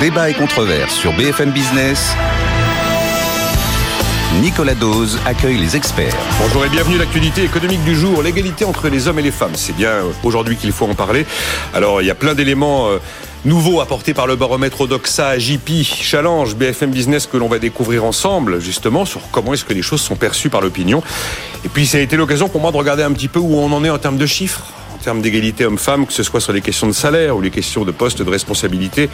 Débat et controverse sur BFM Business. Nicolas Dose accueille les experts. Bonjour et bienvenue à l'actualité économique du jour, l'égalité entre les hommes et les femmes. C'est bien euh, aujourd'hui qu'il faut en parler. Alors il y a plein d'éléments euh, nouveaux apportés par le baromètre Odoxa, JP, Challenge, BFM Business que l'on va découvrir ensemble justement sur comment est-ce que les choses sont perçues par l'opinion. Et puis ça a été l'occasion pour moi de regarder un petit peu où on en est en termes de chiffres en termes d'égalité homme-femme, que ce soit sur les questions de salaire ou les questions de poste de responsabilité.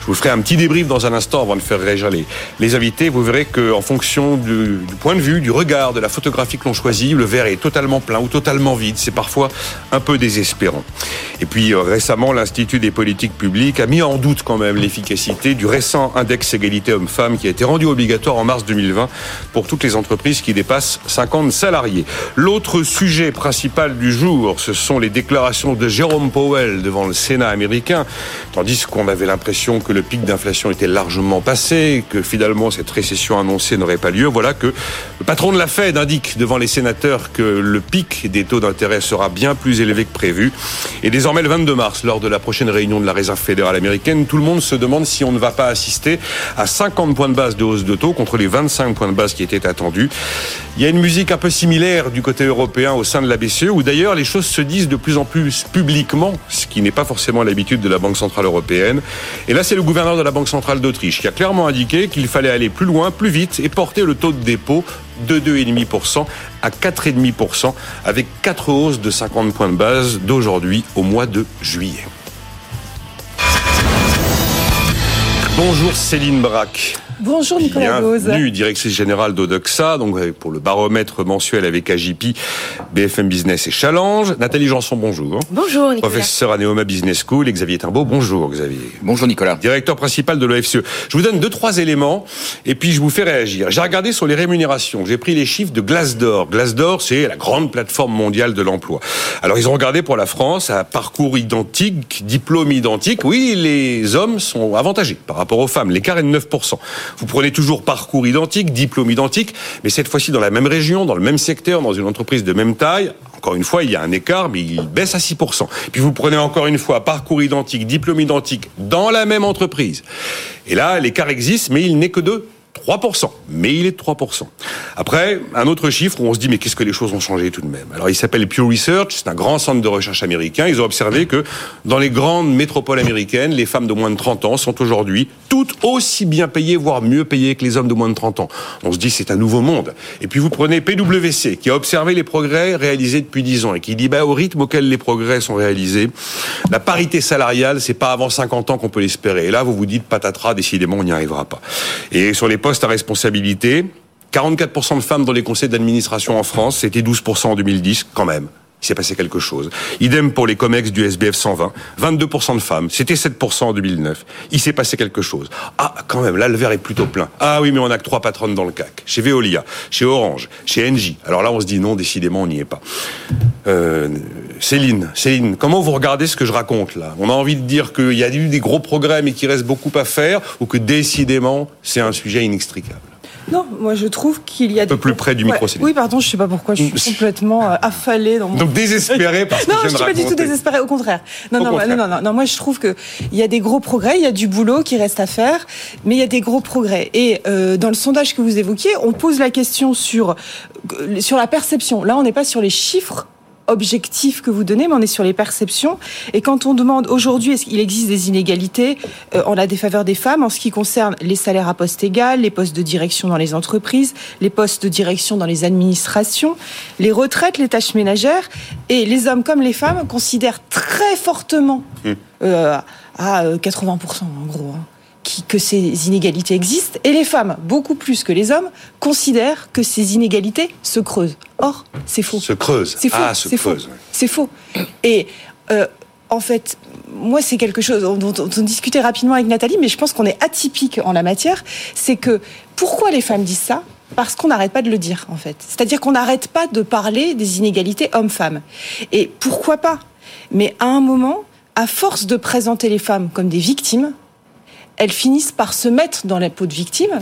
Je vous ferai un petit débrief dans un instant avant de faire réagir les, invités. Vous verrez qu'en fonction du, du, point de vue, du regard, de la photographie que l'on choisit, le verre est totalement plein ou totalement vide. C'est parfois un peu désespérant. Et puis euh, récemment, l'Institut des politiques publiques a mis en doute quand même l'efficacité du récent index égalité homme-femme qui a été rendu obligatoire en mars 2020 pour toutes les entreprises qui dépassent 50 salariés. L'autre sujet principal du jour, ce sont les déclarations déclaration de Jérôme Powell devant le Sénat américain, tandis qu'on avait l'impression que le pic d'inflation était largement passé, que finalement cette récession annoncée n'aurait pas lieu. Voilà que le patron de la Fed indique devant les sénateurs que le pic des taux d'intérêt sera bien plus élevé que prévu. Et désormais, le 22 mars, lors de la prochaine réunion de la Réserve fédérale américaine, tout le monde se demande si on ne va pas assister à 50 points de base de hausse de taux contre les 25 points de base qui étaient attendus. Il y a une musique un peu similaire du côté européen au sein de la BCE, où d'ailleurs les choses se disent de plus en plus publiquement, ce qui n'est pas forcément l'habitude de la Banque Centrale Européenne. Et là, c'est le gouverneur de la Banque Centrale d'Autriche qui a clairement indiqué qu'il fallait aller plus loin, plus vite et porter le taux de dépôt de 2,5% à 4,5% avec quatre hausses de 50 points de base d'aujourd'hui au mois de juillet. Bonjour Céline Braque. Bonjour Nicolas Gauze. Bienvenue, directrice générale d'Odoxa, donc pour le baromètre mensuel avec AJP, BFM Business et Challenge. Nathalie Janson, bonjour. Bonjour Nicolas. Professeur à Neoma Business School, et Xavier Timbaud, bonjour Xavier. Bonjour Nicolas. Directeur principal de l'OFCE. Je vous donne deux, trois éléments et puis je vous fais réagir. J'ai regardé sur les rémunérations, j'ai pris les chiffres de Glassdoor. Glassdoor, c'est la grande plateforme mondiale de l'emploi. Alors ils ont regardé pour la France à parcours identique, diplôme identique. Oui, les hommes sont avantagés par rapport aux femmes. L'écart est de 9%. Vous prenez toujours parcours identique, diplôme identique, mais cette fois-ci dans la même région, dans le même secteur, dans une entreprise de même taille. Encore une fois, il y a un écart, mais il baisse à 6%. Puis vous prenez encore une fois parcours identique, diplôme identique, dans la même entreprise. Et là, l'écart existe, mais il n'est que de 3%, mais il est de 3%. Après, un autre chiffre où on se dit mais qu'est-ce que les choses ont changé tout de même? Alors il s'appelle Pew Research, c'est un grand centre de recherche américain. Ils ont observé que dans les grandes métropoles américaines, les femmes de moins de 30 ans sont aujourd'hui toutes aussi bien payées, voire mieux payées que les hommes de moins de 30 ans. On se dit c'est un nouveau monde. Et puis vous prenez PwC qui a observé les progrès réalisés depuis 10 ans et qui dit bah au rythme auquel les progrès sont réalisés, la parité salariale c'est pas avant 50 ans qu'on peut l'espérer. Et là vous vous dites patatras, décidément on n'y arrivera pas. Et sur les postes à responsabilité. 44% de femmes dans les conseils d'administration en France, c'était 12% en 2010 quand même. Il s'est passé quelque chose. Idem pour les COMEX du SBF 120. 22% de femmes. C'était 7% en 2009. Il s'est passé quelque chose. Ah, quand même, là, le verre est plutôt plein. Ah oui, mais on a que trois patronnes dans le CAC. Chez Veolia, chez Orange, chez Engie. Alors là, on se dit non, décidément, on n'y est pas. Euh, Céline, Céline, comment vous regardez ce que je raconte là? On a envie de dire qu'il y a eu des gros progrès, mais qu'il reste beaucoup à faire, ou que décidément, c'est un sujet inextricable? Non, moi je trouve qu'il y a un peu plus près du micro. Ouais. Oui, pardon, je sais pas pourquoi, je suis complètement euh, affalée dans mon. Donc désespérée parce que non, je, je suis pas du tout désespérée. Au contraire. Non, Au non, contraire. non, non, non, non. Moi, je trouve que il y a des gros progrès, il y a du boulot qui reste à faire, mais il y a des gros progrès. Et euh, dans le sondage que vous évoquiez, on pose la question sur sur la perception. Là, on n'est pas sur les chiffres objectifs que vous donnez, mais on est sur les perceptions. Et quand on demande aujourd'hui, est-ce qu'il existe des inégalités euh, en la défaveur des femmes en ce qui concerne les salaires à poste égal, les postes de direction dans les entreprises, les postes de direction dans les administrations, les retraites, les tâches ménagères, et les hommes comme les femmes considèrent très fortement, euh, à 80% en gros, hein, qui, que ces inégalités existent, et les femmes, beaucoup plus que les hommes, considèrent que ces inégalités se creusent. Or, c'est faux. Se creuse. C'est faux. Ah, se c'est faux. C'est faux. Et euh, en fait, moi, c'est quelque chose dont on discutait rapidement avec Nathalie, mais je pense qu'on est atypique en la matière. C'est que pourquoi les femmes disent ça? Parce qu'on n'arrête pas de le dire, en fait. C'est-à-dire qu'on n'arrête pas de parler des inégalités hommes-femmes. Et pourquoi pas? Mais à un moment, à force de présenter les femmes comme des victimes, elles finissent par se mettre dans la peau de victime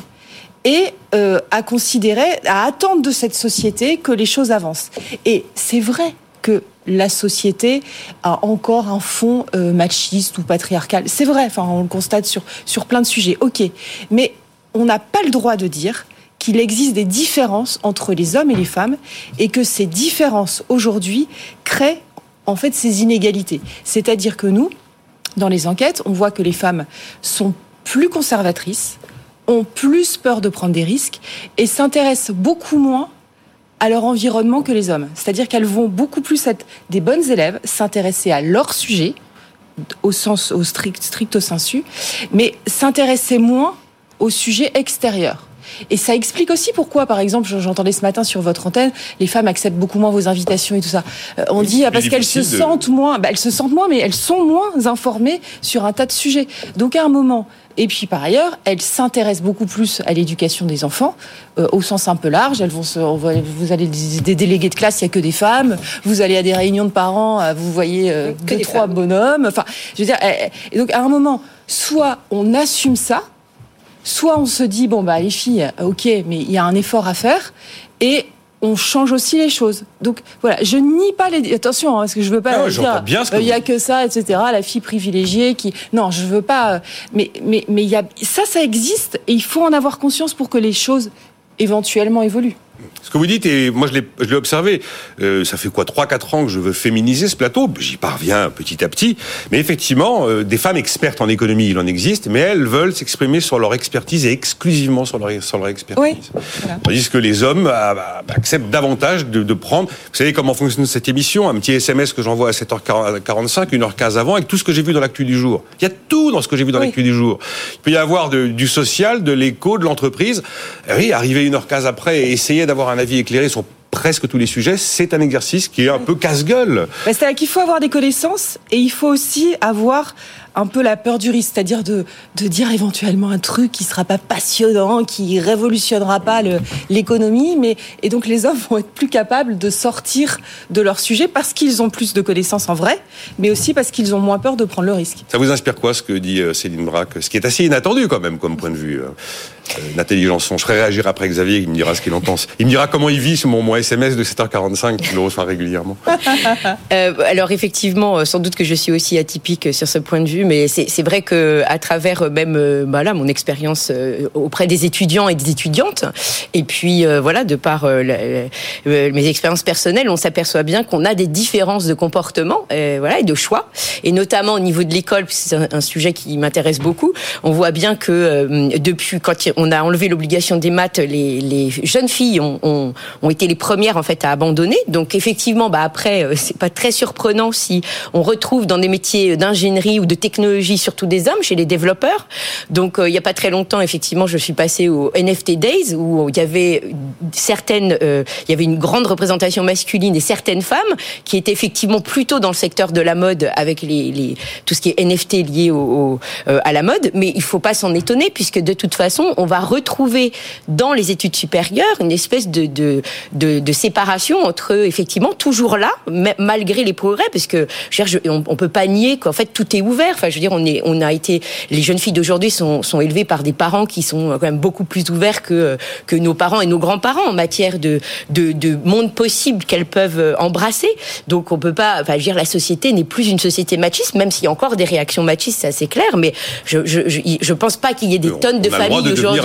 et euh, à considérer, à attendre de cette société que les choses avancent. Et c'est vrai que la société a encore un fond euh, machiste ou patriarcal. C'est vrai, enfin, on le constate sur, sur plein de sujets. Ok, mais on n'a pas le droit de dire qu'il existe des différences entre les hommes et les femmes et que ces différences aujourd'hui créent en fait ces inégalités. C'est-à-dire que nous, dans les enquêtes, on voit que les femmes sont plus conservatrices, ont plus peur de prendre des risques et s'intéressent beaucoup moins à leur environnement que les hommes. C'est-à-dire qu'elles vont beaucoup plus être des bonnes élèves, s'intéresser à leur sujet, au sens au strict, stricto sensu, mais s'intéresser moins au sujet extérieur. Et ça explique aussi pourquoi, par exemple, j'entendais ce matin sur votre antenne, les femmes acceptent beaucoup moins vos invitations et tout ça. Euh, on dit ah, parce qu'elles se sentent moins, bah, elles se sentent moins, mais elles sont moins informées sur un tas de sujets. Donc à un moment, et puis par ailleurs, elles s'intéressent beaucoup plus à l'éducation des enfants, euh, au sens un peu large. Elles vont se, vous allez des délégués de classe, il y a que des femmes. Vous allez à des réunions de parents, euh, vous voyez que deux, trois bonhommes. Enfin, je veux dire, et donc à un moment, soit on assume ça, soit on se dit bon bah les filles, ok, mais il y a un effort à faire et on change aussi les choses. Donc voilà, je nie pas les attention hein, parce que je veux pas dire il y a que ça, etc. La fille privilégiée qui non, je veux pas. Euh, mais mais mais il y a ça, ça existe et il faut en avoir conscience pour que les choses éventuellement évoluent. Ce que vous dites, et moi je l'ai observé, euh, ça fait quoi 3-4 ans que je veux féminiser ce plateau, j'y parviens petit à petit, mais effectivement, euh, des femmes expertes en économie, il en existe, mais elles veulent s'exprimer sur leur expertise et exclusivement sur leur, sur leur expertise. Oui, Tandis que les hommes ah, bah, acceptent davantage de, de, prendre, vous savez comment fonctionne cette émission, un petit SMS que j'envoie à 7h45, 1h15 avant, avec tout ce que j'ai vu dans l'actu du jour. Il y a tout dans ce que j'ai vu dans l'actu du jour. Il peut y avoir de, du social, de l'écho, de l'entreprise. Oui, arriver 1h15 après et essayer d'avoir un avis éclairé sur presque tous les sujets, c'est un exercice qui est un peu casse-gueule. Bah, c'est-à-dire qu'il faut avoir des connaissances et il faut aussi avoir un peu la peur du risque, c'est-à-dire de, de dire éventuellement un truc qui sera pas passionnant, qui révolutionnera pas l'économie, mais et donc les hommes vont être plus capables de sortir de leur sujet parce qu'ils ont plus de connaissances en vrai, mais aussi parce qu'ils ont moins peur de prendre le risque. Ça vous inspire quoi ce que dit euh, Céline Braque, ce qui est assez inattendu quand même comme point de vue euh, Nathalie Janson, je ferai réagir après Xavier, il me dira ce qu'il en pense. Il me dira comment il vit sur mon, SMS de 7h45 qu'il le régulièrement. alors effectivement, sans doute que je suis aussi atypique sur ce point de vue, mais c'est vrai que à travers euh, même euh, bah là, mon expérience euh, auprès des étudiants et des étudiantes, et puis voilà, de par mes expériences personnelles, on s'aperçoit bien qu'on a des différences de comportement, voilà, et de choix, et notamment au niveau de l'école, c'est un, sujet qui m'intéresse beaucoup. On voit bien que depuis quand on a enlevé l'obligation des maths, les, les jeunes filles ont, ont, ont, été les premières en fait à abandonner. Donc effectivement, bah après, c'est pas très surprenant si on retrouve dans des métiers d'ingénierie ou de technologie surtout des hommes, chez les développeurs. Donc, euh, il n'y a pas très longtemps, effectivement, je suis passée au NFT Days où il y avait certaines, euh, il y avait une grande représentation masculine et certaines femmes qui étaient effectivement plutôt dans le secteur de la mode avec les, les tout ce qui est NFT lié au, euh, à la mode. Mais il faut pas s'en étonner puisque de toute façon, on va retrouver dans les études supérieures une espèce de, de, de, de séparation entre effectivement toujours là, malgré les progrès, parce que je on, on peut pas nier qu'en fait tout est ouvert. Enfin, je veux dire, on est, on a été, les jeunes filles d'aujourd'hui sont, sont élevées par des parents qui sont quand même beaucoup plus ouverts que que nos parents et nos grands-parents en matière de de, de monde possible qu'elles peuvent embrasser. Donc, on peut pas, enfin, je veux dire, la société n'est plus une société machiste, même s'il y a encore des réactions machistes, c'est assez clair. Mais je je, je, pense pas qu'il y ait des tonnes de familles aujourd'hui.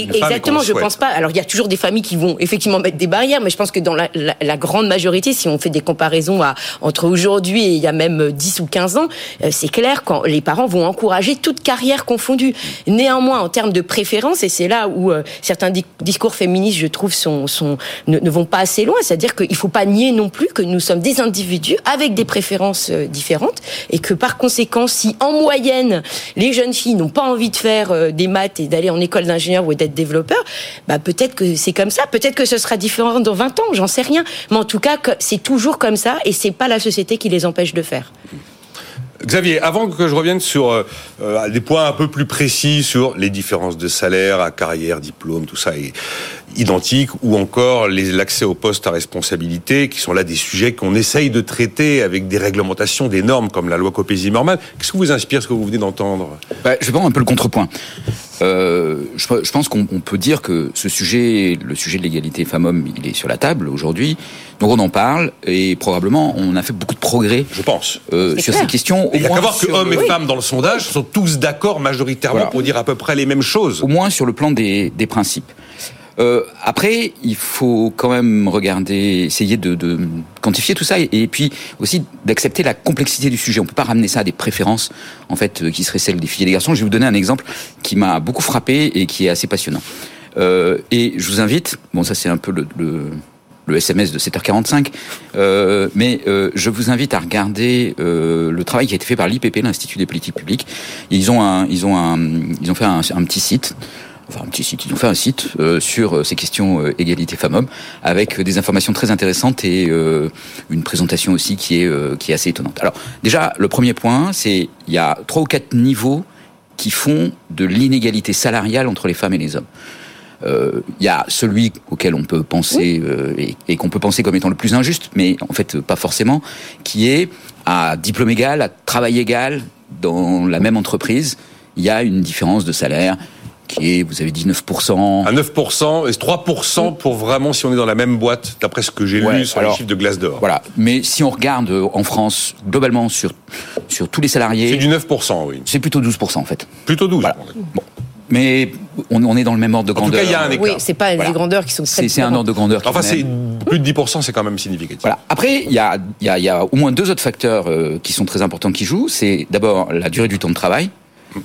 Si exactement, je pense pas. Alors, il y a toujours des familles qui vont effectivement mettre des barrières, mais je pense que dans la, la, grande majorité, si on fait des comparaisons à, entre aujourd'hui et il y a même 10 ou 15 ans, euh, c'est clair quand les parents vont encourager toute carrière confondue. Néanmoins, en termes de préférence, et c'est là où euh, certains discours féministes, je trouve, sont, sont ne, vont pas assez loin, c'est-à-dire qu'il ne faut pas nier non plus que nous sommes des individus avec des préférences euh, différentes et que par conséquent, si en moyenne les jeunes filles n'ont pas envie de faire euh, des maths et d'aller en école d'ingénieur ou d'être développeur, bah peut-être que c'est comme ça, peut-être que ce sera différent dans 20 ans, j'en sais rien, mais en tout cas, c'est toujours comme ça et c'est pas la société qui les empêche de faire. Xavier, avant que je revienne sur euh, des points un peu plus précis sur les différences de salaire, à carrière, diplôme, tout ça, il identiques, ou encore l'accès aux postes à responsabilité, qui sont là des sujets qu'on essaye de traiter avec des réglementations, des normes, comme la loi Copé-Zimmermann. Qu'est-ce que vous inspire ce que vous venez d'entendre? Bah, Je vais prendre un peu le contrepoint. Euh, je, je, pense qu'on peut dire que ce sujet, le sujet de l'égalité femmes-hommes, il est sur la table aujourd'hui. Donc on en parle et probablement on a fait beaucoup de progrès. Je pense. Euh, sur ces questions. Il n'y a qu'à voir que hommes et femmes dans le sondage sont tous d'accord majoritairement pour dire à peu près les mêmes choses. Au moins sur le plan des, des principes. Euh, après, il faut quand même regarder, essayer de, de quantifier tout ça, et, puis aussi d'accepter la complexité du sujet. On peut pas ramener ça à des préférences, en fait, euh, qui seraient celles des filles et des garçons. Je vais vous donner un exemple qui m'a beaucoup frappé et qui est assez passionnant. Euh, et je vous invite, bon, ça c'est un peu le, le le SMS de 7h45. Euh, mais euh, je vous invite à regarder euh, le travail qui a été fait par l'IPP, l'Institut des politiques publiques. Ils ont un, ils ont un, ils ont fait un petit site enfin un petit site, ils ont fait un site euh, sur ces questions euh, égalité femmes-hommes avec des informations très intéressantes et euh, une présentation aussi qui est qui est assez étonnante. Alors déjà le premier point, c'est il y a trois ou quatre niveaux qui font de l'inégalité salariale entre les femmes et les hommes. Il euh, y a celui auquel on peut penser euh, et, et qu'on peut penser comme étant le plus injuste, mais en fait pas forcément, qui est à diplôme égal, à travail égal dans la même entreprise, il y a une différence de salaire qui est, vous avez dit 9%. À 9% et 3% pour vraiment si on est dans la même boîte, d'après ce que j'ai Ouais, lu sur alors, les chiffres de glace d'or. Voilà. Mais si on regarde euh, en France, globalement, sur, sur tous les C'est salariés, du 9%, oui. c'est plutôt 12% en fait. Plutôt 12. Voilà. Bon. Mais on, on est dans le même ordre de En tout grandeur. cas, il y a un écart. Oui, c'est pas Voilà. des grandeurs qui sont très C'est c'est un ordre de grandeur. qui Enfin, est c'est plus de 10%, c'est quand même significatif. Voilà. Après, il y a, il y, a, y a au moins deux autres facteurs euh, qui sont très importants qui jouent. C'est d'abord la durée du temps de travail.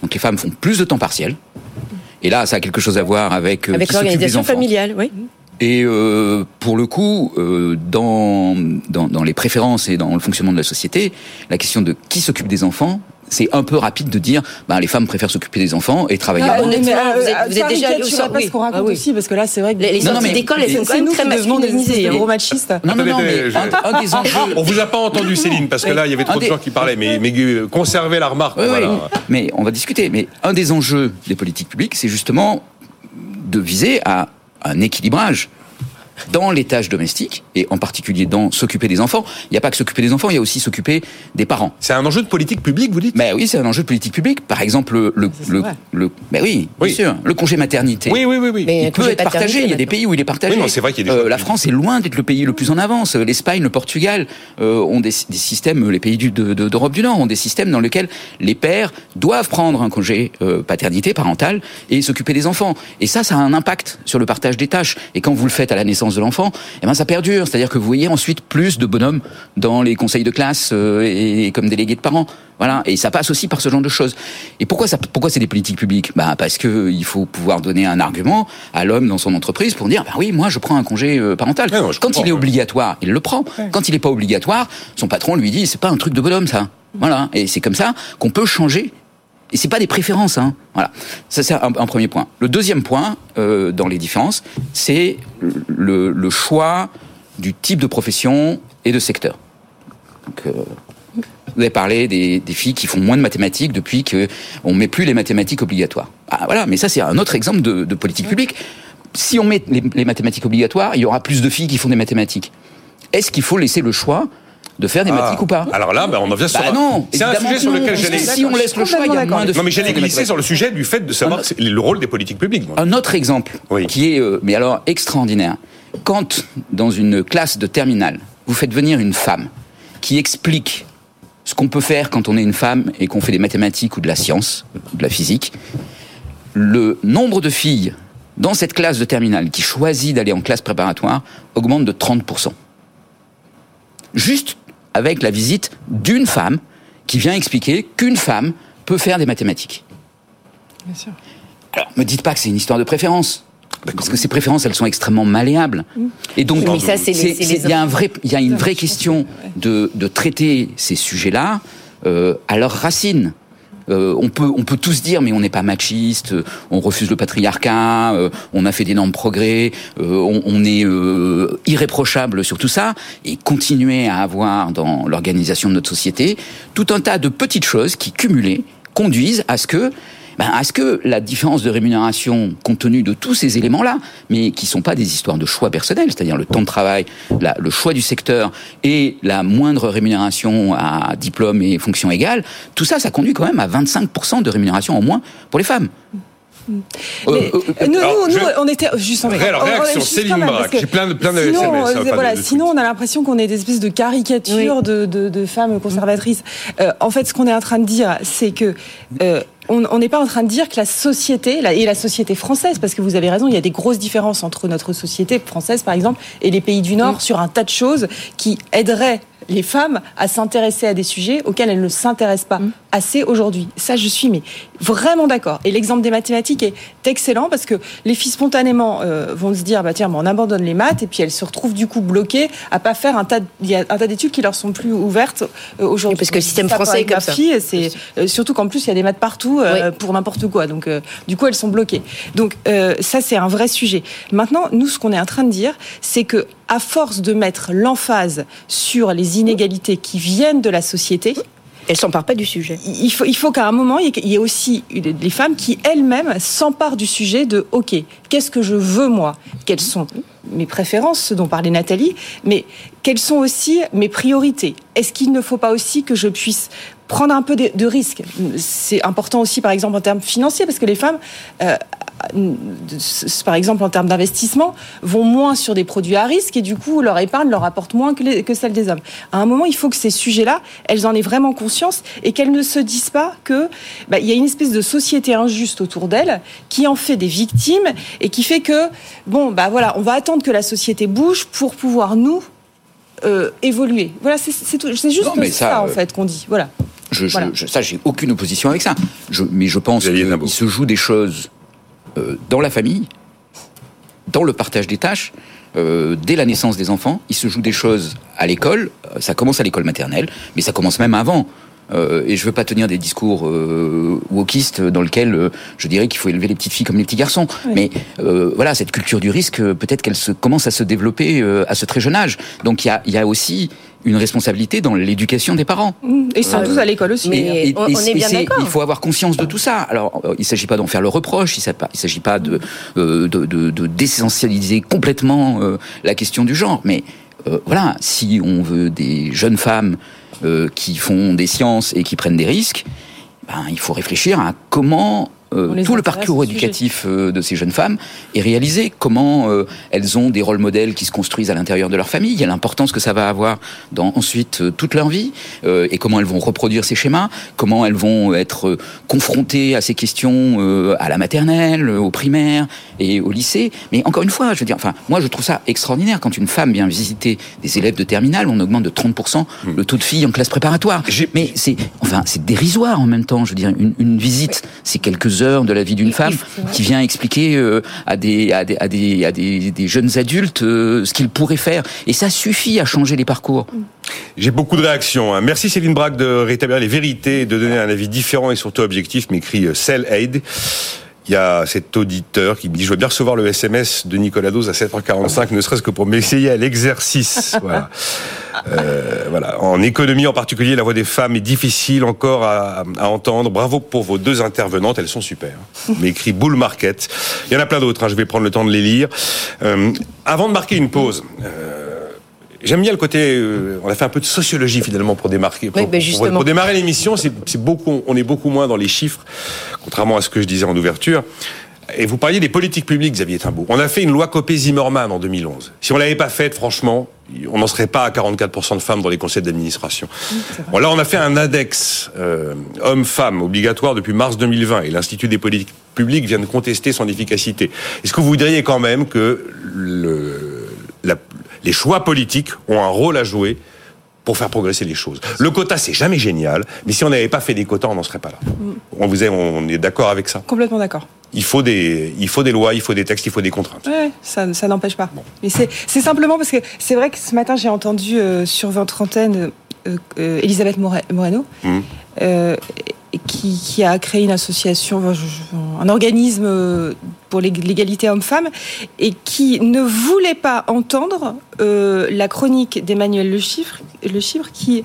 Donc les femmes font plus de temps partiel. Et là, ça a quelque chose à voir avec, euh, Avec l'organisation familiale, oui. Et euh, pour le coup, euh, dans, dans, dans les préférences et dans le fonctionnement de la société, la question de qui s'occupe des enfants, c'est un peu rapide de dire bah, les femmes préfèrent s'occuper des enfants et travailler. Ah, mais, vous êtes- vous êtes déjà allé au pas oui. ce qu'on raconte Ah oui. aussi, parce que là, c'est vrai que Les, les Non, non, sorties mais- d'école, elles sont mais quand c'est même nous très masculinisées. hein. gros machistes. Non, non, non, mais je- un, un des enjeux. On vous a pas entendu, Céline, parce que là, il y avait trop de gens qui parlaient. Mais, mais euh, conservez la remarque. Oui, oui, voilà. mais on va discuter. Mais un des enjeux des politiques publiques, c'est justement de viser à un équilibrage dans les tâches domestiques et en particulier dans s'occuper des enfants. Il n'y a pas que s'occuper des enfants, il y a aussi s'occuper des parents. C'est un enjeu de politique publique, vous dites? Mais oui, c'est un enjeu de politique publique. Par exemple, le, le, le, mais oui, Oui. bien sûr, le congé maternité. Oui, oui, oui, oui. Mais Il peut être partagé. Il y a des pays où il est partagé. Oui, non, c'est vrai qu'il y a des Euh, la France est loin d'être le pays le plus en avance. L'Espagne, le Portugal euh, ont des, des systèmes. Les pays du- de- de- d'Europe du Nord ont des systèmes dans lesquels les pères doivent prendre un congé euh, paternité parentale et s'occuper des enfants. Et ça, ça a un impact sur le partage des tâches. Et quand vous le faites à la naissance de l'enfant, eh ben ça perdure. C'est-à-dire que vous voyez ensuite plus de bonhommes dans les conseils de classe euh, et, comme délégués de parents. Voilà, et ça passe aussi par ce genre de choses. Et pourquoi ça, pourquoi c'est des politiques publiques? Bah parce que il faut pouvoir donner un argument à l'homme dans son entreprise pour dire bah oui, moi je prends un congé euh, parental. Ouais, non, je Quand il est obligatoire, il le prend. Quand il n'est pas obligatoire, son patron lui dit c'est pas un truc de bonhomme ça. Voilà, et c'est comme ça qu'on peut changer. Et c'est pas des préférences, hein. Voilà, ça c'est un, un premier point. Le deuxième point euh, dans les différences, c'est le, le choix du type de profession et de secteur. Donc, euh, vous avez parlé des, des filles qui font moins de mathématiques depuis que on met plus les mathématiques obligatoires. Ah voilà, mais ça c'est un autre exemple de, de politique publique. Si on met les, les mathématiques obligatoires, il y aura plus de filles qui font des mathématiques. Est-ce qu'il faut laisser le choix de faire des Ah. mathématiques ou pas? Alors là, bah, on en vient sur. Bah un- non, C'est un sujet sur lequel j'allais. Si on laisse le choix, il y a moins de Non, mais j'allais glisser sur le sujet du fait de savoir Un- le rôle des politiques publiques. moi. Un autre exemple Oui. qui est, euh, mais alors extraordinaire. Quand dans une classe de terminale, vous faites venir une femme qui explique ce qu'on peut faire quand on est une femme et qu'on fait des mathématiques ou de la science, de la physique, le nombre de filles dans cette classe de terminale qui choisit d'aller en classe préparatoire augmente de 30%. Juste avec la visite d'une femme qui vient expliquer qu'une femme peut faire des mathématiques. Bien sûr. Alors, me dites pas que c'est une histoire de préférence. Parce que ces préférences, elles sont extrêmement malléables. Et donc, il y a un vrai, il y a une vraie question de, de traiter ces sujets-là euh, à leurs racines. Euh, on peut, on peut tous dire, mais on n'est pas machiste, euh, on refuse le patriarcat, euh, on a fait d'énormes progrès, on, on est irréprochable sur tout ça, et continuer à avoir dans l'organisation de notre société tout un tas de petites choses qui, cumulées, conduisent à ce que ben, est-ce que la différence de rémunération, compte tenu de tous ces éléments-là, mais qui sont pas des histoires de choix personnels, c'est-à-dire le temps de travail, le choix du secteur et la moindre rémunération à diplôme et fonction égale, tout ça, ça conduit quand même à 25% de rémunération en moins pour les femmes. Mais, euh, nous, alors, nous, je- nous, on était juste en réaction, Céline Braque. J'ai plein de- plein de sinon, SMS, euh, voilà, de- sinon, on a l'impression qu'on est des espèces de caricatures de, de, de femmes conservatrices. Euh, en fait, ce qu'on est en train de dire, c'est que euh, on n'est pas en train de dire que la société, et la société française, parce que vous avez raison, il y a des grosses différences entre notre société française, par exemple, et les pays du Nord sur un tas de choses qui aideraient les femmes à s'intéresser à des sujets auxquels elles ne s'intéressent pas assez aujourd'hui. Ça, je suis mais vraiment d'accord. Et l'exemple des mathématiques est excellent parce que les filles spontanément euh, vont se dire bah tiens, mais on abandonne les maths et puis elles se retrouvent du coup bloquées à pas faire un tas de- il y a un tas d'études qui leur sont plus ouvertes euh, aujourd'hui. Parce que le système Ça, français est comme ça. fille, c'est euh, surtout qu'en plus il y a des maths partout euh, pour n'importe quoi. Donc du coup elles sont bloquées. Donc ça c'est un vrai sujet. Maintenant nous ce qu'on est en train de dire c'est que à force de mettre l'emphase sur les inégalités qui viennent de la société, Elle s'empare pas du sujet. il faut, il faut qu'à un moment, il y ait- aussi des femmes qui elles-mêmes s'emparent du sujet de OK, qu'est-ce que je veux moi? Quelles sont mes préférences, ce dont parlait Nathalie, mais quelles sont aussi mes priorités? Est-ce qu'il ne faut pas aussi que je puisse prendre un peu de, de risques C'est important aussi, par exemple, en termes financiers, parce que les femmes, euh, par exemple, en termes d'investissement, vont moins sur des produits à risque et du coup, leur épargne leur apporte moins que, les- que celle des hommes. À un moment, il faut que ces sujets-là, elles en aient vraiment conscience et qu'elles ne se disent pas que bah, il y a une espèce de société injuste autour d'elles qui en fait des victimes et qui fait que bon, bah voilà, on va attendre que la société bouge pour pouvoir nous euh, évoluer. Voilà, c'est juste Non, ça, ça, en euh, fait qu'on dit. Voilà. Je, je- Voilà. je- ça, j'ai aucune opposition avec ça. Je, mais je pense qu'il se joue des choses euh, dans la famille, dans le partage des tâches, euh, dès la naissance des enfants. Il se joue des choses à l'école. Euh, Ça commence à l'école maternelle, mais ça commence même avant. Euh, et je veux pas tenir des discours euh, wokistes dans lesquels euh, je dirais qu'il faut élever les petites filles comme les petits garçons. Mais euh, voilà, cette culture du risque, peut-être qu'elle se commence à se développer euh, à ce très jeune âge. Donc il y a, il y a aussi une responsabilité dans l'éducation des parents. Et sans Euh, doute à l'école aussi. mais- on- on est bien d'accord. Il faut avoir conscience de tout ça. Alors, euh, il ne s'agit pas d'en faire le reproche, il ne s'agit pas de, euh, de, de, de désessentialiser complètement euh, la question du genre. Mais euh, voilà, si on veut des jeunes femmes euh, qui font des sciences et qui prennent des risques, ben, il faut réfléchir à comment euh, tout le parcours éducatif euh, de ces jeunes femmes est réalisé, comment euh, elles ont des rôles modèles qui se construisent à l'intérieur de leur famille, il y a l'importance que ça va avoir dans ensuite euh, toute leur vie, euh, et comment elles vont reproduire ces schémas, comment elles vont être euh, confrontées à ces questions euh, à la maternelle, euh, au primaire et au lycée. Mais encore une fois, je veux dire, enfin, moi je trouve ça extraordinaire quand une femme vient visiter des élèves de terminale, on augmente de 30% le taux de filles en classe préparatoire. Mais c'est, enfin, c'est dérisoire en même temps. Je veux dire, une, une visite, c'est quelques heures de la vie d'une femme qui vient expliquer euh, à des à des à des, à des, des jeunes adultes euh, ce qu'ils pourraient faire. Et ça suffit à changer les parcours. J'ai beaucoup de réactions. hein. Merci Céline Braque de rétablir les vérités et de donner un avis différent et surtout objectif, m'écrit euh, Cell Aid. Il y a cet auditeur qui me dit, je veux bien recevoir le SMS de Nicolas Dose à 7h45, ne serait-ce que pour m'essayer à l'exercice. Voilà. Euh, voilà. En économie en particulier, la voix des femmes est difficile encore à, à entendre. Bravo pour vos deux intervenantes, elles sont super. M'écrit Bull Market. Il y en a plein d'autres, hein, je vais prendre le temps de les lire. Euh, avant de marquer une pause, euh, J'aime bien le côté. euh, on a fait un peu de sociologie finalement pour démarquer. Pour, Oui, ben, pour- justement. pour démarrer l'émission, c'est beaucoup. On est beaucoup moins dans les chiffres, contrairement à ce que je disais en ouverture. Et vous parliez des politiques publiques, Xavier Timbaud. On a fait une loi Copé-Zimmermann en 2011. Si on l'avait pas faite, franchement, on n'en serait pas à 44% de femmes dans les conseils d'administration. Bon, là, on a fait un index euh, homme-femme obligatoire depuis mars 2020 et l'Institut des politiques publiques vient de contester son efficacité. Est-ce que vous voudriez quand même que le, la- les choix politiques ont un rôle à jouer pour faire progresser les choses. Le quota, c'est jamais génial, mais si on n'avait pas fait des quotas, on n'en serait pas là. On vous est, on est d'accord avec ça. Complètement d'accord. Il faut des, il faut des lois, il faut des textes, il faut des contraintes. Ouais, ça, ça n'empêche pas. Mais c'est c'est simplement parce que c'est vrai que ce matin, j'ai entendu euh, sur votre antenne euh, euh, Elisabeth More- Moreno, Mhm. euh, qui, qui a créé une association, un organisme euh, pour l'égalité homme-femme et qui ne voulait pas entendre euh, la chronique d'Emmanuel Le Chiffre, Le Chiffre qui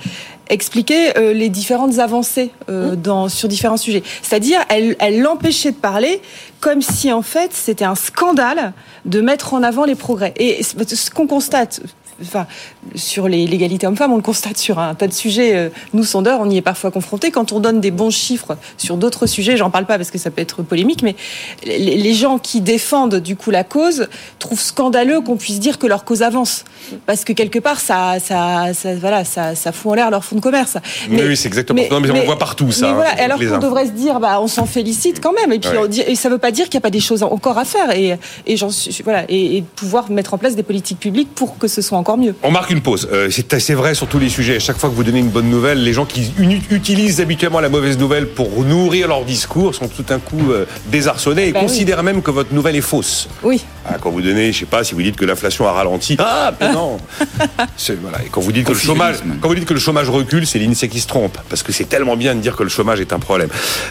expliquait euh, les différentes avancées euh, Mmh. dans, sur différents sujets. C'est-à-dire, elle, elle l'empêchait de parler comme si en fait c'était un scandale de mettre en avant les progrès. Et ce qu'on constate, enfin, sur l'égalité homme-femme, on le constate sur un tas de sujets. euh, Nous, sondeurs, on y est parfois confrontés. Quand on donne des bons chiffres sur d'autres sujets, j'en parle pas parce que ça peut être polémique, mais les, gens qui défendent du coup la cause trouvent scandaleux qu'on puisse dire que leur cause avance, parce que quelque part, ça, ça, ça voilà, ça, ça fout en l'air leur fonds de commerce. Oui, oui, c'est exactement ça. Non, mais on voit partout, ça, Mais hein, voilà, alors qu'on devrait se dire, bah, on s'en félicite quand même, et puis Ouais. on dit, et ça veut pas dire qu'il n'y a pas des choses encore à faire, et, et suis, voilà, et, et pouvoir mettre en place des politiques publiques pour que ce soit encore mieux. On marque une pause. Euh, c'est assez vrai sur tous les sujets. Chaque fois que vous donnez une bonne nouvelle, les gens qui utilisent habituellement la mauvaise nouvelle pour nourrir leur discours sont tout d'un coup euh, désarçonnés et Bah oui. considèrent même que votre nouvelle est fausse. Oui. Ah, quand vous donnez, je sais pas, si vous dites que l'inflation a ralenti, ah, mais non. C'est- voilà. Et quand vous dites que le chômage, quand vous dites que le chômage recule, c'est l'INSEE qui se trompe, parce que c'est tellement bien de dire que le chômage est un problème.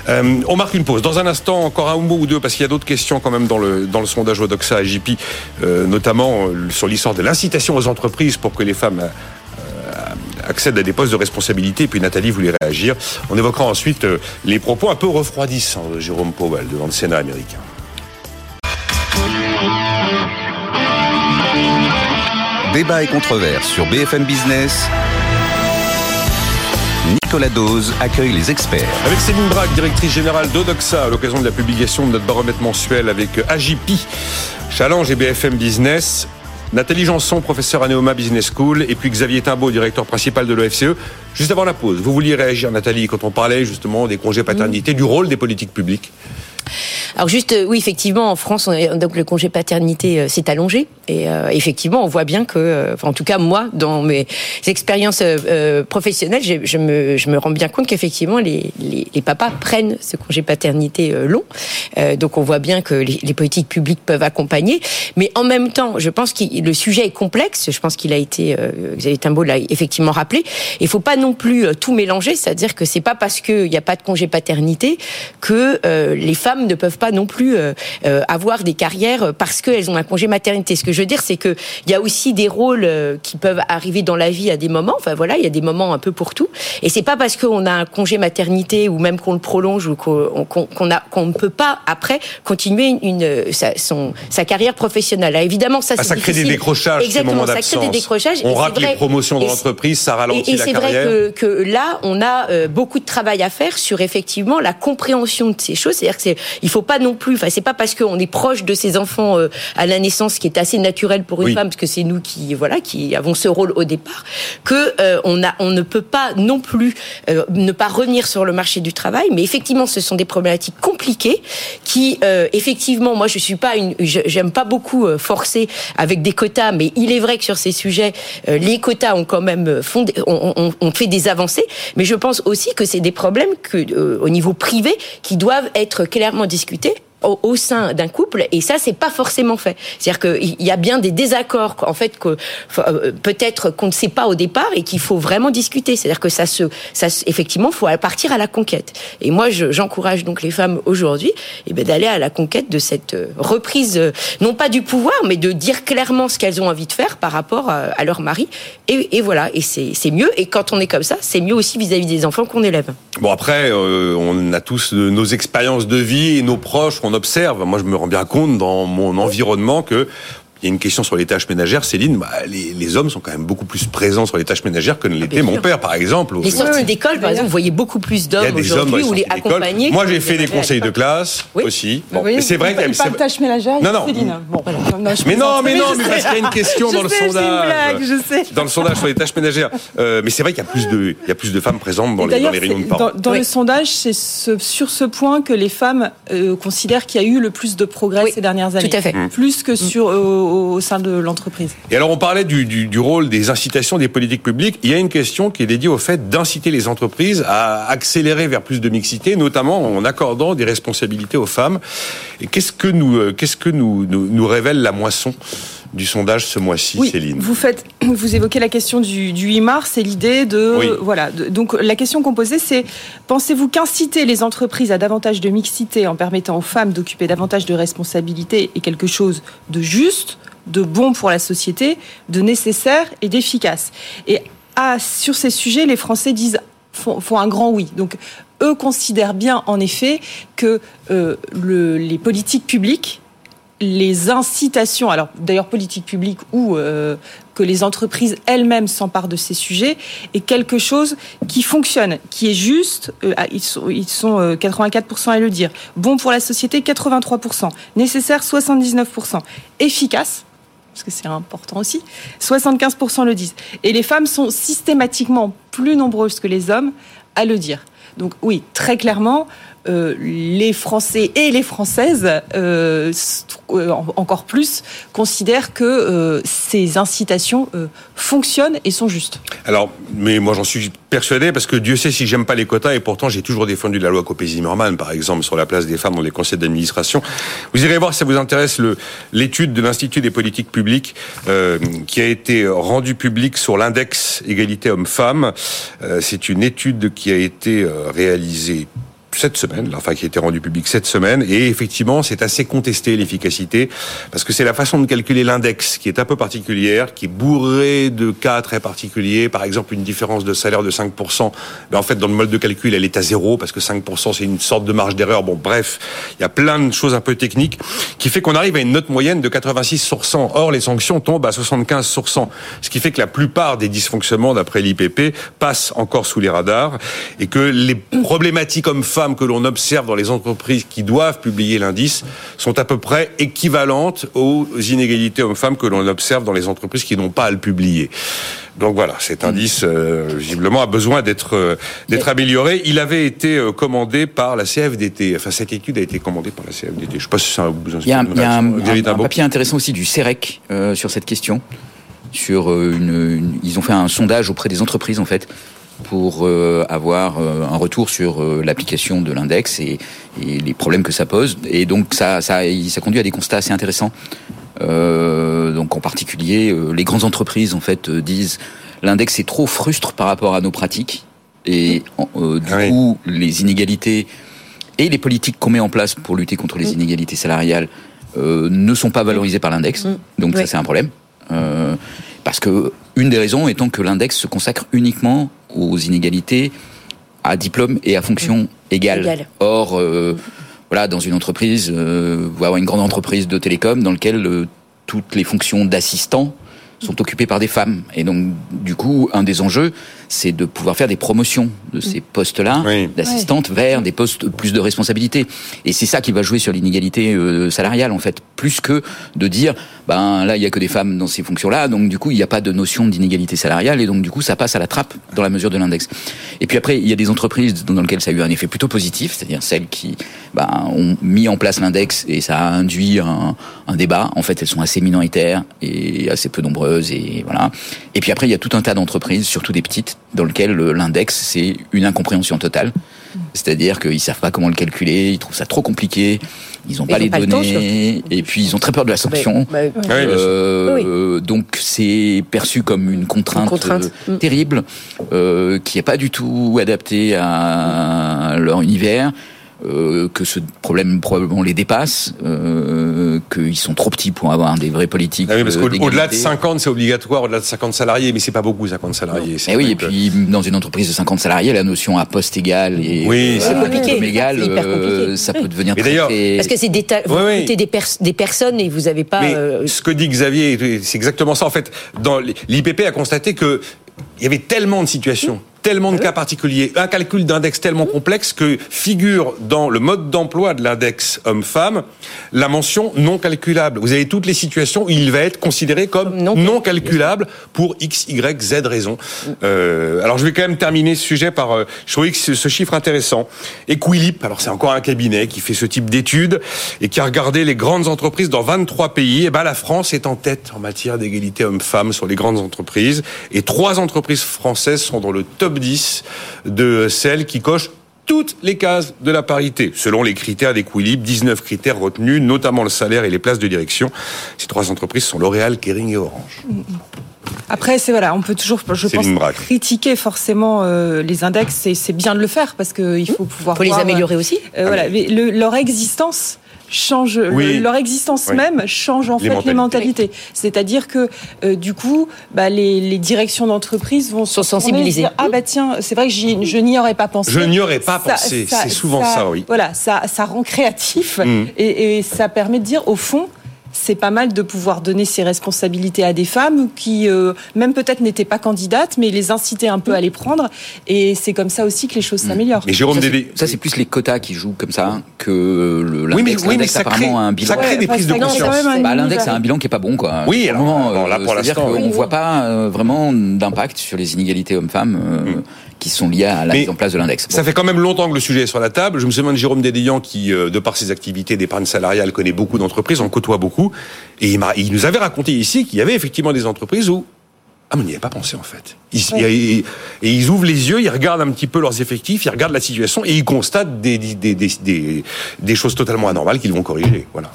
Euh, on marque une pause. Dans un instant, encore un mot ou deux, parce qu'il y a d'autres questions quand même dans le dans le sondage Odoxa et JP, euh, notamment euh, sur l'histoire de l'incitation aux entreprises pour que les femmes euh, accèdent à des postes de responsabilité. Et puis Nathalie voulait réagir. On évoquera ensuite euh, les propos un peu refroidissants de Jérôme Powell devant le Sénat américain. Débat et controverse sur BFM Business. Nicolas Dose accueille les experts. Avec Céline Braque, directrice générale d'Odoxa, à l'occasion de la publication de notre baromètre mensuel avec AJP, Challenge et BFM Business. Nathalie Janson, professeure à Neoma Business School, et puis Xavier Timbaud, directeur principal de l'OFCE. Juste avant la pause, vous vouliez réagir, Nathalie, quand on parlait justement des congés paternité, du rôle des politiques publiques Alors juste, euh, oui, effectivement, en France, on donc le congé paternité euh, s'est allongé. Et euh, effectivement, on voit bien que, euh, enfin, en tout cas, moi, dans mes expériences euh, professionnelles, j'ai- je me, je me rends bien compte qu'effectivement, les, les, les papas prennent ce congé paternité euh, long. Donc, on voit bien que les, les politiques publiques peuvent accompagner. Mais en même temps, je pense que le sujet est complexe. Je pense qu'il a été, Xavier Timbaud l'a effectivement rappelé. Il faut pas non plus tout mélanger. C'est-à-dire que c'est pas parce qu'il n'y a pas de congé paternité que les femmes ne peuvent pas non plus euh, euh, avoir des carrières parce qu'elles ont un congé maternité. Ce que je veux dire, c'est que il y a aussi des rôles euh, qui peuvent arriver dans la vie à des moments. Enfin voilà, il y a des moments un peu pour tout. Et c'est pas parce qu'on a un congé maternité ou même qu'on le prolonge ou qu'on a ne peut pas après continuer une, une- sa, son, sa carrière professionnelle. Alors, évidemment, ça Ah, c'est Ça crée des décrochages, Exactement, ça crée des décrochages. et On rate les promotions dans et- l'entreprise, ça ralentit et, et la c'est vrai carrière. que, que là, on a euh, beaucoup de travail à faire sur effectivement la compréhension de ces choses. C'est-à-dire que il faut pas non plus, enfin, c'est pas parce qu'on est proche de ses enfants euh, à la naissance, qui est assez naturel pour une Oui. femme, parce que c'est nous qui, voilà, qui avons ce rôle au départ, que euh, on a, on ne peut pas non plus euh, ne pas revenir sur le marché du travail. Mais effectivement, ce sont des problématiques compliquées qui, effectivement, moi, je suis pas une, j'aime pas beaucoup forcer avec des quotas, mais il est vrai que sur ces sujets, les quotas ont quand même fondé, ont, ont- ont fait des avancées. Mais je pense aussi que c'est des problèmes que, au niveau privé, qui doivent être clairement discutés discuter au, sein d'un couple et ça c'est pas forcément fait. C'est-à-dire qu'il y a bien des désaccords en fait que euh, peut-être qu'on ne sait pas au départ et qu'il faut vraiment discuter. C'est-à-dire que ça se ça effectivement faut partir à la conquête. Et moi je- j'encourage donc les femmes aujourd'hui eh ben, d'aller à la conquête de cette euh, reprise euh, non pas du pouvoir mais de dire clairement ce qu'elles ont envie de faire par rapport à, leur mari. Et, voilà. Et c'est mieux. Et quand on est comme ça c'est mieux aussi vis-à-vis des enfants qu'on élève. Bon après, on a tous nos expériences de vie et nos proches observe. Moi, je me rends bien compte dans mon environnement que il y a une question sur les tâches ménagères. Céline, bah, les, les hommes sont quand même beaucoup plus présents sur les tâches ménagères que ne l'était bien mon père, par exemple. les sorties d'école par exemple vous voyez beaucoup plus Il y a d'hommes des hommes dans aujourd'hui ou les accompagnés Moi, j'ai fait des ménagères. conseils de classe Oui. aussi. Bon, c'est vrai il qu'il y a- parle c'est- tâche ménagère, Non, non. Céline. Bon, non, je Mais non, mais non, je mais parce qu'il y a une question dans le sais, c'est une sondage. blague, je sais. Dans le sondage sur les tâches ménagères. Euh, mais c'est vrai qu'il y a plus de, il y a plus de femmes présentes dans, les, dans d'ailleurs, les réunions de parents. dans, le sondage, c'est ce- sur ce point que les femmes euh, considèrent qu'il y a eu le plus de progrès ces dernières années. tout à fait. Plus que sur, au, sein de l'entreprise. Et alors, on parlait du, rôle des incitations des politiques publiques. Il y a une question qui est dédiée au fait d'inciter les entreprises à accélérer vers plus de mixité, notamment en accordant des responsabilités aux femmes. Et qu'est-ce que nous, euh, qu'est-ce que nous révèle la moisson? Du sondage ce mois-ci, Oui, Céline. vous faites, vous évoquez la question du, du 8 mars et l'idée de, Oui. voilà. de- donc la question qu'on posait, c'est pensez-vous qu'inciter les entreprises à davantage de mixité en permettant aux femmes d'occuper davantage de responsabilités est quelque chose de juste, de bon pour la société, de nécessaire et d'efficace? Et ah, sur ces sujets, les Français disent font, font un grand oui. Donc eux considèrent bien, en effet, que euh, le- les politiques publiques les incitations, alors d'ailleurs politique publique ou euh, que les entreprises elles-mêmes s'emparent de ces sujets, est quelque chose qui fonctionne, qui est juste. euh, ah, ils sont, ils sont euh, 84% à le dire. Bon pour la société, 83%. Nécessaire, 79%. Efficace. Parce que c'est important aussi. 75% le disent. Et les femmes sont systématiquement plus nombreuses que les hommes à le dire. Donc oui, très clairement, euh, les Français et les Françaises, euh, euh, en- encore plus, considèrent que ces incitations fonctionnent et sont justes. Alors, mais moi j'en suis persuadé parce que Dieu sait si j'aime pas les quotas et pourtant j'ai toujours défendu la loi Copé-Zimmermann, par exemple, sur la place des femmes dans les conseils d'administration. Vous irez voir si ça vous intéresse l'étude de l'Institut des politiques publiques qui a été rendue publique sur l'index égalité homme-femme. Euh, C'est une étude qui a été réalisée cette semaine, enfin qui a été rendu public cette semaine, et effectivement c'est assez contesté l'efficacité, parce que c'est la façon de calculer l'index qui est un peu particulière, qui est bourrée de cas très particuliers, par exemple une différence de salaire de 5%, mais en fait dans le mode de calcul elle est à zéro, parce que 5% c'est une sorte de marge d'erreur, bon bref, il y a plein de choses un peu techniques, qui fait qu'on arrive à une note moyenne de 86 sur 100, or les sanctions tombent à 75 sur 100, ce qui fait que la plupart des dysfonctionnements d'après l'IPP passent encore sous les radars, et que les problématiques hommes-femmes que l'on observe dans les entreprises qui doivent publier l'indice sont à peu près équivalentes aux inégalités hommes-femmes que l'on observe dans les entreprises qui n'ont pas à le publier. Donc voilà, cet indice euh, visiblement a besoin d'être euh, d'être amélioré. Il avait été euh, commandé par la CFDT. Enfin, cette étude a été commandée par la CFDT. Je sais pas si ça vous Il y a, un- y a un, un- papier intéressant aussi du CEREC euh, sur cette question. Sur une, une- ils ont fait un sondage auprès des entreprises en fait pour euh, avoir euh, un retour sur euh, l'application de l'index et, et les problèmes que ça pose. Et donc ça, ça, ça conduit à des constats assez intéressants. Euh, donc en particulier, euh, les grandes entreprises en fait euh, disent l'index est trop frustre par rapport à nos pratiques et euh, du oui. coup les inégalités et les politiques qu'on met en place pour lutter contre les inégalités salariales euh, ne sont pas valorisées par l'index. Donc ça c'est un problème. Euh, parce que une des raisons étant que l'index se consacre uniquement aux inégalités à diplôme et à fonction égale. Égale. Or, euh, voilà, dans une entreprise, euh, avoir une grande entreprise de télécom dans laquelle euh, toutes les fonctions d'assistant sont occupées par des femmes. Et donc, du coup, un des enjeux, c'est de pouvoir faire des promotions de ces postes-là, Oui. d'assistantes, vers des postes plus de responsabilité. Et c'est ça qui va jouer sur l'inégalité euh, salariale, en fait, plus que de dire, ben là, il y a que des femmes dans ces fonctions-là, donc du coup, il n'y a pas de notion d'inégalité salariale, et donc du coup, ça passe à la trappe dans la mesure de l'index. Et puis après, il y a des entreprises dans lesquelles ça a eu un effet plutôt positif, c'est-à-dire celles qui ben, ont mis en place l'index et ça a induit un, un débat. En fait, elles sont assez minoritaires et assez peu nombreuses, et voilà. Et puis après, il y a tout un tas d'entreprises, surtout des petites, dans lesquelles euh, l'index c'est une incompréhension totale. C'est-à-dire qu'ils savent pas comment le calculer, ils trouvent ça trop compliqué, ils n'ont pas les pas le temps, données, et puis ils ont très peur de la sanction. Bah, bah, Ah oui, sûr. Euh, Donc c'est perçu comme une contrainte, Une contrainte. euh, terrible, euh, qui est pas du tout adaptée à leur univers, euh, que ce problème probablement les dépasse, euh, qu'ils sont trop petits pour avoir des vraies politiques. Ah oui, parce euh, qu'au-delà de d'égalité. 50, c'est obligatoire, au-delà de 50 salariés, mais c'est pas beaucoup 50 salariés. Eh oui, vrai et que- puis dans une entreprise de 50 salariés, la notion à poste égal et Oui, c'est euh, compliqué. égal, C'est hyper euh, compliqué. ça peut devenir Mais très, d'ailleurs- très- Parce que c'est des vous Oui, oui. des, pers- des personnes et vous n'avez pas. Mais euh, ce que dit Xavier, c'est exactement ça. En fait, l'IPP a constaté que il y avait tellement de situations, tellement de cas particuliers, un calcul d'index tellement complexe que figure dans le mode d'emploi de l'index homme-femme la mention non calculable. Vous avez toutes les situations où il va être considéré comme non non, calculable pour X, Y, Z raison. Euh, alors je vais quand même terminer ce sujet par, euh, je trouvais que ce, ce chiffre intéressant. Equilip, alors c'est encore un cabinet qui fait ce type d'études et qui a regardé les grandes entreprises dans 23 pays. Et ben la France est en tête en matière d'égalité homme-femme sur les grandes entreprises. Et trois entreprises françaises sont dans le top 10 de celles qui cochent toutes les cases de la parité, selon les critères d'équilibre, 19 critères retenus, notamment le salaire et les places de direction. Ces trois entreprises sont L'Oréal, Kering et Orange. Après, c'est voilà, on peut toujours, je pense, critiquer forcément euh, les index, et c'est bien de le faire parce qu'il faut pouvoir. Faut les améliorer aussi. Euh, voilà, mais le, leur existence change leur existence même change en fait les mentalités. C'est-à-dire que euh, du coup, bah, les, les, directions d'entreprise vont se sensibiliser. ah bah tiens, c'est vrai que je n'y aurais pas pensé. Je n'y aurais pas pensé. C'est souvent ça, oui. Voilà, ça, ça rend créatif mm. et, et ça permet de dire au fond c'est pas mal de pouvoir donner ces responsabilités à des femmes qui, euh, même peut-être n'étaient pas candidates, mais les inciter un peu à les prendre. Et c'est comme ça aussi que les choses mmh. s'améliorent. Mais Jérôme ça, c'est plus les quotas qui jouent comme ça que l'index. Oui, mais, ça apparemment un bilan. Ça crée des prises de conscience. Bah, l'index a un bilan qui est pas bon, quoi. Oui, alors, alors, là, pour l'instant, on voit pas euh, vraiment d'impact sur les inégalités hommes-femmes. Euh, mmh qui sont liées à la mise en place de l'index. Ça fait quand même longtemps que le sujet est sur la table. Je me souviens de Jérôme Dédéian qui, euh, de par ses activités d'épargne salariale, connaît beaucoup d'entreprises, en côtoie beaucoup. Et il, il nous avait raconté ici qu'il y avait effectivement des entreprises où ah, mais on n'y avait pas pensé en fait. et ils ouvrent les yeux, ils regardent un petit peu leurs effectifs, ils regardent la situation et ils constatent des, des, des, des, choses totalement anormales qu'ils vont corriger. Voilà.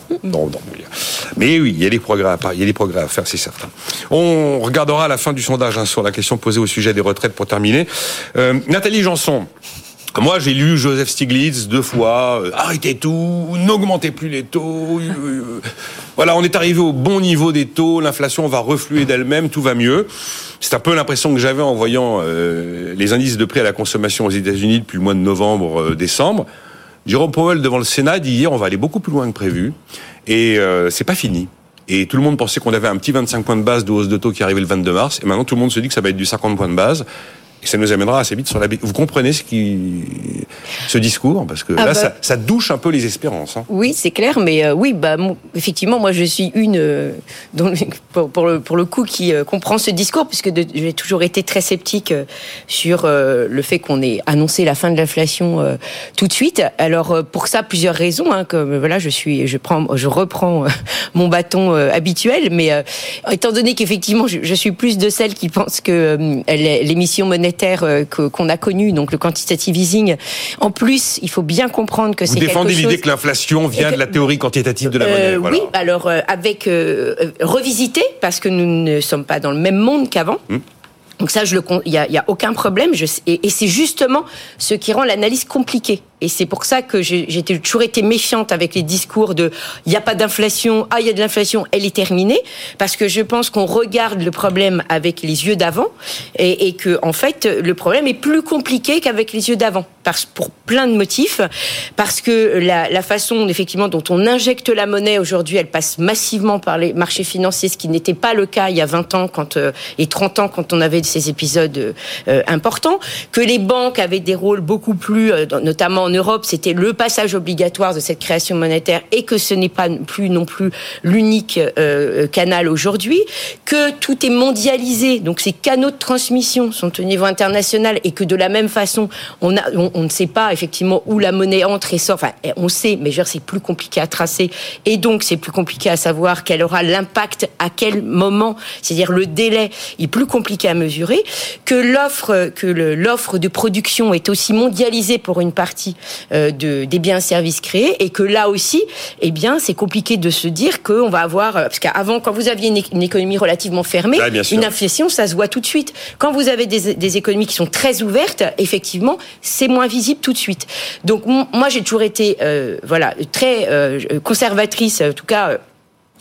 mais oui, il y a des progrès à, il y a des progrès à faire, c'est certain. On regardera à la fin du sondage hein, sur la question posée au sujet des retraites pour terminer. Euh, Nathalie Janson. Moi, j'ai lu Joseph Stiglitz deux fois. Euh, arrêtez tout, n'augmentez plus les taux. Euh, euh, voilà, on est arrivé au bon niveau des taux. L'inflation va refluer d'elle-même, tout va mieux. C'est un peu l'impression que j'avais en voyant les indices de prix à la consommation aux États-Unis depuis le mois de novembre-décembre. Jérôme Powell devant le Sénat dit hier on va aller beaucoup plus loin que prévu et c'est pas fini. Et tout le monde pensait qu'on avait un petit 25 points de base de hausse de taux qui arrivait le 22 mars. Et maintenant, tout le monde se dit que ça va être du 50 points de base. Et ça nous amènera assez vite sur la. Vous comprenez ce qui, ce discours? Parce que ah là, bah. ça, ça, douche un peu les espérances. Hein. Oui, c'est clair, mais euh, oui, bah effectivement, moi, je suis une euh, pour, pour, le, pour le coup qui euh, comprend ce discours puisque j'ai toujours été très sceptique sur le fait qu'on ait annoncé la fin de l'inflation tout de suite. Alors pour ça, plusieurs raisons. Hein, comme voilà, je suis, je prends, je reprends mon bâton habituel, mais étant donné qu'effectivement, je, je, suis plus de celles qui pensent que l'émission monétaire euh, qu'on a connu, donc le quantitative easing. En plus, il faut bien comprendre que c'est Vous défendez l'idée que l'inflation vient de la théorie quantitative de la monnaie. Euh, oui, alors euh, avec revisité, parce que nous ne sommes pas dans le même monde qu'avant. Hum. Donc ça, il y a, y a, aucun problème. Je, et, et c'est justement ce qui rend l'analyse compliquée. Et c'est pour ça que j'ai toujours été méfiante avec les discours de il n'y a pas d'inflation, ah il y a de l'inflation, elle est terminée, parce que je pense qu'on regarde le problème avec les yeux d'avant et, et, que en fait le problème est plus compliqué qu'avec les yeux d'avant, pour plein de motifs, parce que la, la façon effectivement dont on injecte la monnaie aujourd'hui, elle passe massivement par les marchés financiers, ce qui n'était pas le cas il y a 20 ans quand euh, et 30 ans quand on avait ces épisodes euh, importants, que les banques avaient des rôles beaucoup plus, euh, notamment en Europe, c'était le passage obligatoire de cette création monétaire et que ce n'est pas plus non plus l'unique euh, canal aujourd'hui, que tout est mondialisé, donc ces canaux de transmission sont au niveau international et que de la même façon, on, a, on, ne sait pas effectivement où la monnaie entre et sort. Enfin, on sait, mais c'est plus compliqué à tracer. Et donc c'est plus compliqué à savoir quel aura l'impact à quel moment, c'est-à-dire le délai est plus compliqué à mesurer, que l'offre que l'offre de production est aussi mondialisée pour une partie euh, de, des biens et services créés et que là aussi, eh bien, c'est compliqué de se dire qu'on va avoir, euh, parce qu'avant, quand vous aviez une, économie relativement fermée, une inflation, ça se voit tout de suite. Quand vous avez des, des économies qui sont très ouvertes, effectivement, c'est moins visible tout de suite. Donc, moi, j'ai toujours été, euh, voilà, très conservatrice, en tout cas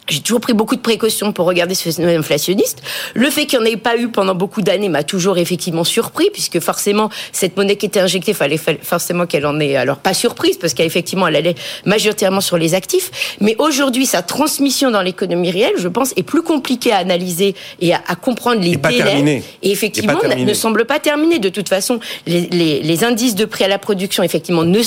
j'ai toujours pris beaucoup de précautions pour regarder ce phénomène inflationniste. Le fait qu'il n'y en ait pas eu pendant beaucoup d'années m'a toujours effectivement surpris, puisque forcément, cette monnaie qui était injectée, fallait forcément qu'elle en ait, alors pas surprise, parce qu'effectivement, elle allait majoritairement sur les actifs. Mais aujourd'hui, sa transmission dans l'économie réelle, je pense, est plus compliquée à analyser et à, comprendre les délais. Et effectivement, ne semble pas terminée. De toute façon, les, les, les, indices de prix à la production, effectivement, ne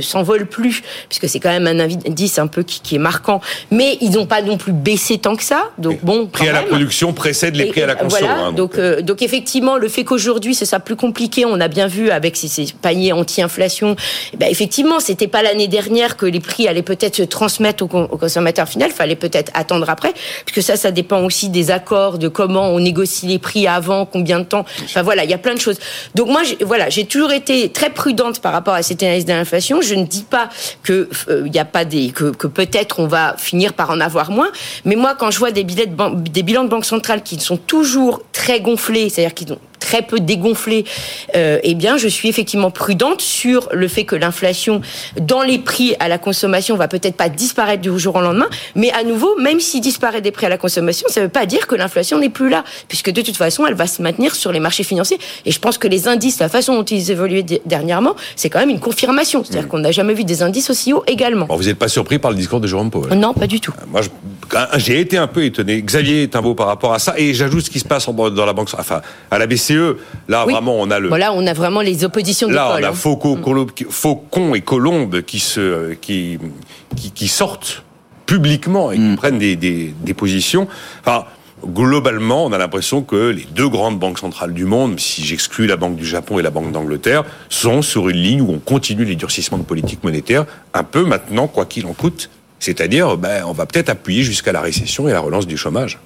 s'envolent plus, puisque c'est quand même un indice un peu qui, qui est marquant, mais ils n'ont pas pas non plus baissé tant que ça. Donc bon, prix à la production précède les prix à la consommation. Voilà, hein, donc, euh, donc, effectivement, le fait qu'aujourd'hui c'est ça plus compliqué, on a bien vu avec ces, ces paniers anti-inflation. Eh ben, effectivement, c'était pas l'année dernière que les prix allaient peut-être se transmettre au, au consommateur final. Fallait peut-être attendre après, puisque ça, ça dépend aussi des accords, de comment on négocie les prix avant, combien de temps. Enfin voilà, il y a plein de choses. Donc moi, voilà, j'ai toujours été très prudente par rapport à cette analyse de l'inflation. Je ne dis pas que il euh, a pas des que, que peut-être on va finir par en avoir moins, mais moi quand je vois des, des bilans de banque centrale qui sont toujours très gonflés, c'est-à-dire qu'ils ont très peu dégonflé, euh, eh bien, je suis effectivement prudente sur le fait que l'inflation dans les prix à la consommation va peut-être pas disparaître du jour au lendemain, mais à nouveau, même s'il disparaît des prix à la consommation, ça ne veut pas dire que l'inflation n'est plus là, puisque de toute façon, elle va se maintenir sur les marchés financiers. Et je pense que les indices, la façon dont ils évoluaient dernièrement, c'est quand même une confirmation. C'est-à-dire mmh. qu'on n'a jamais vu des indices aussi hauts également. vous n'êtes pas surpris par le discours de Jérôme Powell? Non, pas du tout. Euh, moi, j'ai été un peu étonné. Xavier est un beau par rapport à ça, et j'ajoute ce qui se passe dans la banque, enfin, à la BCE. Là, vraiment, on a le. Voilà, on a vraiment les oppositions. Là, on a hein. Faucon, et Colombe qui se, qui, qui, sortent publiquement et qui mm. prennent des, des, des positions. Enfin, globalement, on a l'impression que les deux grandes banques centrales du monde, si j'exclus la Banque du Japon et la Banque d'Angleterre, sont sur une ligne où on continue les durcissements de politique monétaire, un peu maintenant, quoi qu'il en coûte. C'est-à-dire, ben, on va peut-être appuyer jusqu'à la récession et la relance du chômage.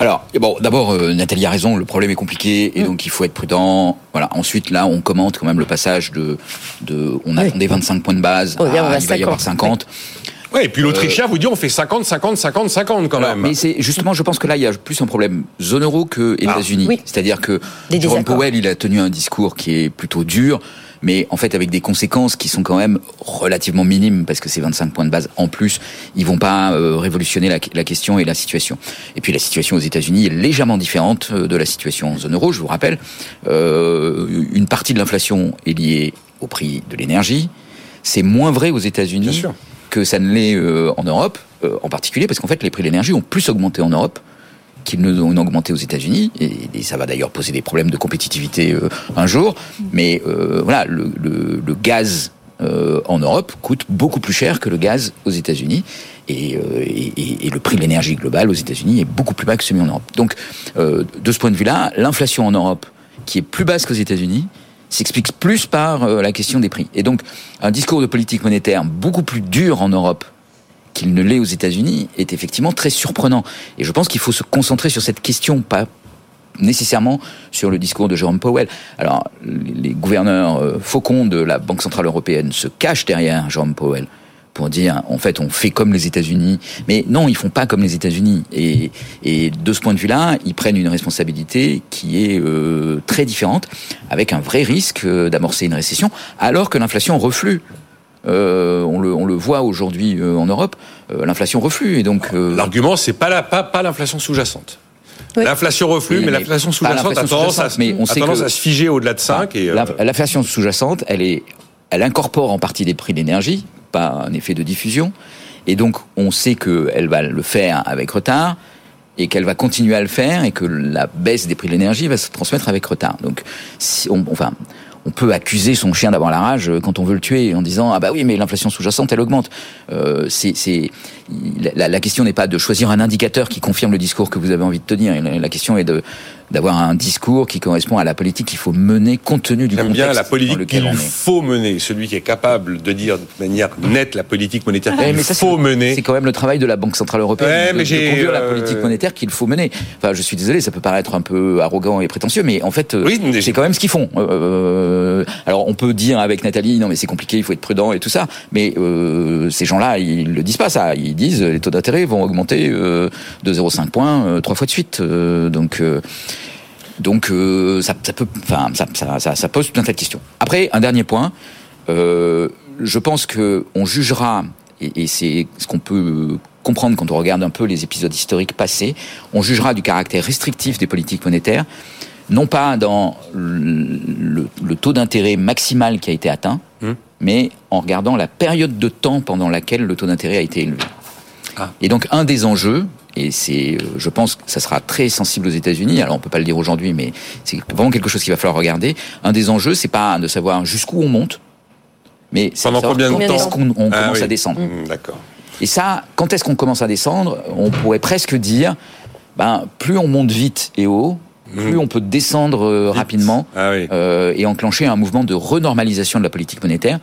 Alors, bon, d'abord, euh, Nathalie a raison, le problème est compliqué et mm. donc il faut être prudent. Voilà. Ensuite, là, on commente quand même le passage de, de on attendait 25 points de base, oh, il va y avoir 50. Oui. et puis l'Autrichien vous dit on fait 50, 50, 50, 50 quand même. Mais c'est justement, je pense que là, il y a plus un problème zone euro que ah. États-Unis. C'est-à-dire que Jerome Powell, il a tenu un discours qui est plutôt dur mais en fait avec des conséquences qui sont quand même relativement minimes parce que ces 25 points de base en plus, ils vont pas euh, révolutionner la, la, question et la situation. Et puis la situation aux États-Unis est légèrement différente euh, de la situation en zone euro. Je vous rappelle, euh, une partie de l'inflation est liée au prix de l'énergie. C'est moins vrai aux États-Unis que ça ne l'est euh, en Europe, en particulier parce qu'en fait les prix de l'énergie ont plus augmenté en Europe qu'ils ne ont augmenté aux États-Unis, et, ça va d'ailleurs poser des problèmes de compétitivité euh, un jour. Mais euh, voilà, le, gaz euh, en Europe coûte beaucoup plus cher que le gaz aux États-Unis. Et, le prix de l'énergie globale aux États-Unis est beaucoup plus bas que celui en Europe. Donc, de ce point de vue-là, l'inflation en Europe, qui est plus basse qu'aux États-Unis, s'explique plus par la question des prix. Et donc, un discours de politique monétaire beaucoup plus dur en Europe qu'il ne l'est aux États-Unis est effectivement très surprenant. Et je pense qu'il faut se concentrer sur cette question, pas nécessairement sur le discours de Jérôme Powell. Alors, les gouverneurs euh, faucons de la Banque Centrale Européenne se cachent derrière Jérôme Powell pour dire, en fait, on fait comme les États-Unis. Mais non, ils font pas comme les États-Unis. Et, de ce point de vue-là, ils prennent une responsabilité qui est euh, très différente, avec un vrai risque euh, d'amorcer une récession, alors que l'inflation reflue. Euh, on, le, on, le, voit aujourd'hui euh, en Europe, euh, l'inflation reflue. Et donc l'argument, c'est pas la, pas, pas l'inflation sous-jacente. L'inflation reflue, mais, l'inflation sous-jacente a tendance, à, mais on sait tendance à se figer au-delà de 5. Et, L'inflation sous-jacente, elle, est, elle incorpore en partie les prix d'énergie, pas un effet de diffusion. Et donc, on sait qu'elle va le faire avec retard et qu'elle va continuer à le faire et que la baisse des prix de l'énergie va se transmettre avec retard. Donc, si on, enfin, on peut accuser son chien d'avoir la rage quand on veut le tuer en disant ah bah oui mais l'inflation sous-jacente elle augmente. Euh, c'est la, la, question n'est pas de choisir un indicateur qui confirme le discours que vous avez envie de tenir. La question est de d'avoir un discours qui correspond à la politique qu'il faut mener compte tenu du contexte. bien la politique qu'il faut mener, celui qui est capable de dire de manière nette la politique monétaire qu'il faut mener. C'est quand même le travail de la Banque centrale européenne de, de, conduire la politique euh, monétaire qu'il faut mener. Enfin, je suis désolé, ça peut paraître un peu arrogant et prétentieux, mais en fait, oui, c'est quand même ce qu'ils font. Euh, alors, on peut dire avec Nathalie, non mais c'est compliqué, il faut être prudent et tout ça, mais euh, ces gens-là, ils le disent pas ça. Ils disent les taux d'intérêt vont augmenter euh, de 0,5 points euh, trois fois de suite. Euh, donc donc ça, ça, peut, enfin ça, ça, ça, pose tout un tas de questions. Après, un dernier point. je pense que on jugera et, et c'est ce qu'on peut comprendre quand on regarde un peu les épisodes historiques passés, on jugera du caractère restrictif des politiques monétaires, non pas dans le, le taux d'intérêt maximal qui a été atteint, hum. mais en regardant la période de temps pendant laquelle le taux d'intérêt a été élevé. Ah. Et donc un des enjeux, et c'est, euh, je pense que ça sera très sensible aux États-Unis. Alors on peut pas le dire aujourd'hui, mais c'est vraiment quelque chose qu'il va falloir regarder. Un des enjeux, c'est pas de savoir jusqu'où on monte, mais pendant combien de temps est-ce qu'on on ah commence à descendre. Mmh, d'accord. Et ça, quand est-ce qu'on commence à descendre On pourrait presque dire, ben, plus on monte vite et haut, plus Mhm. on peut descendre euh, rapidement Ah oui. euh, et enclencher un mouvement de renormalisation de la politique monétaire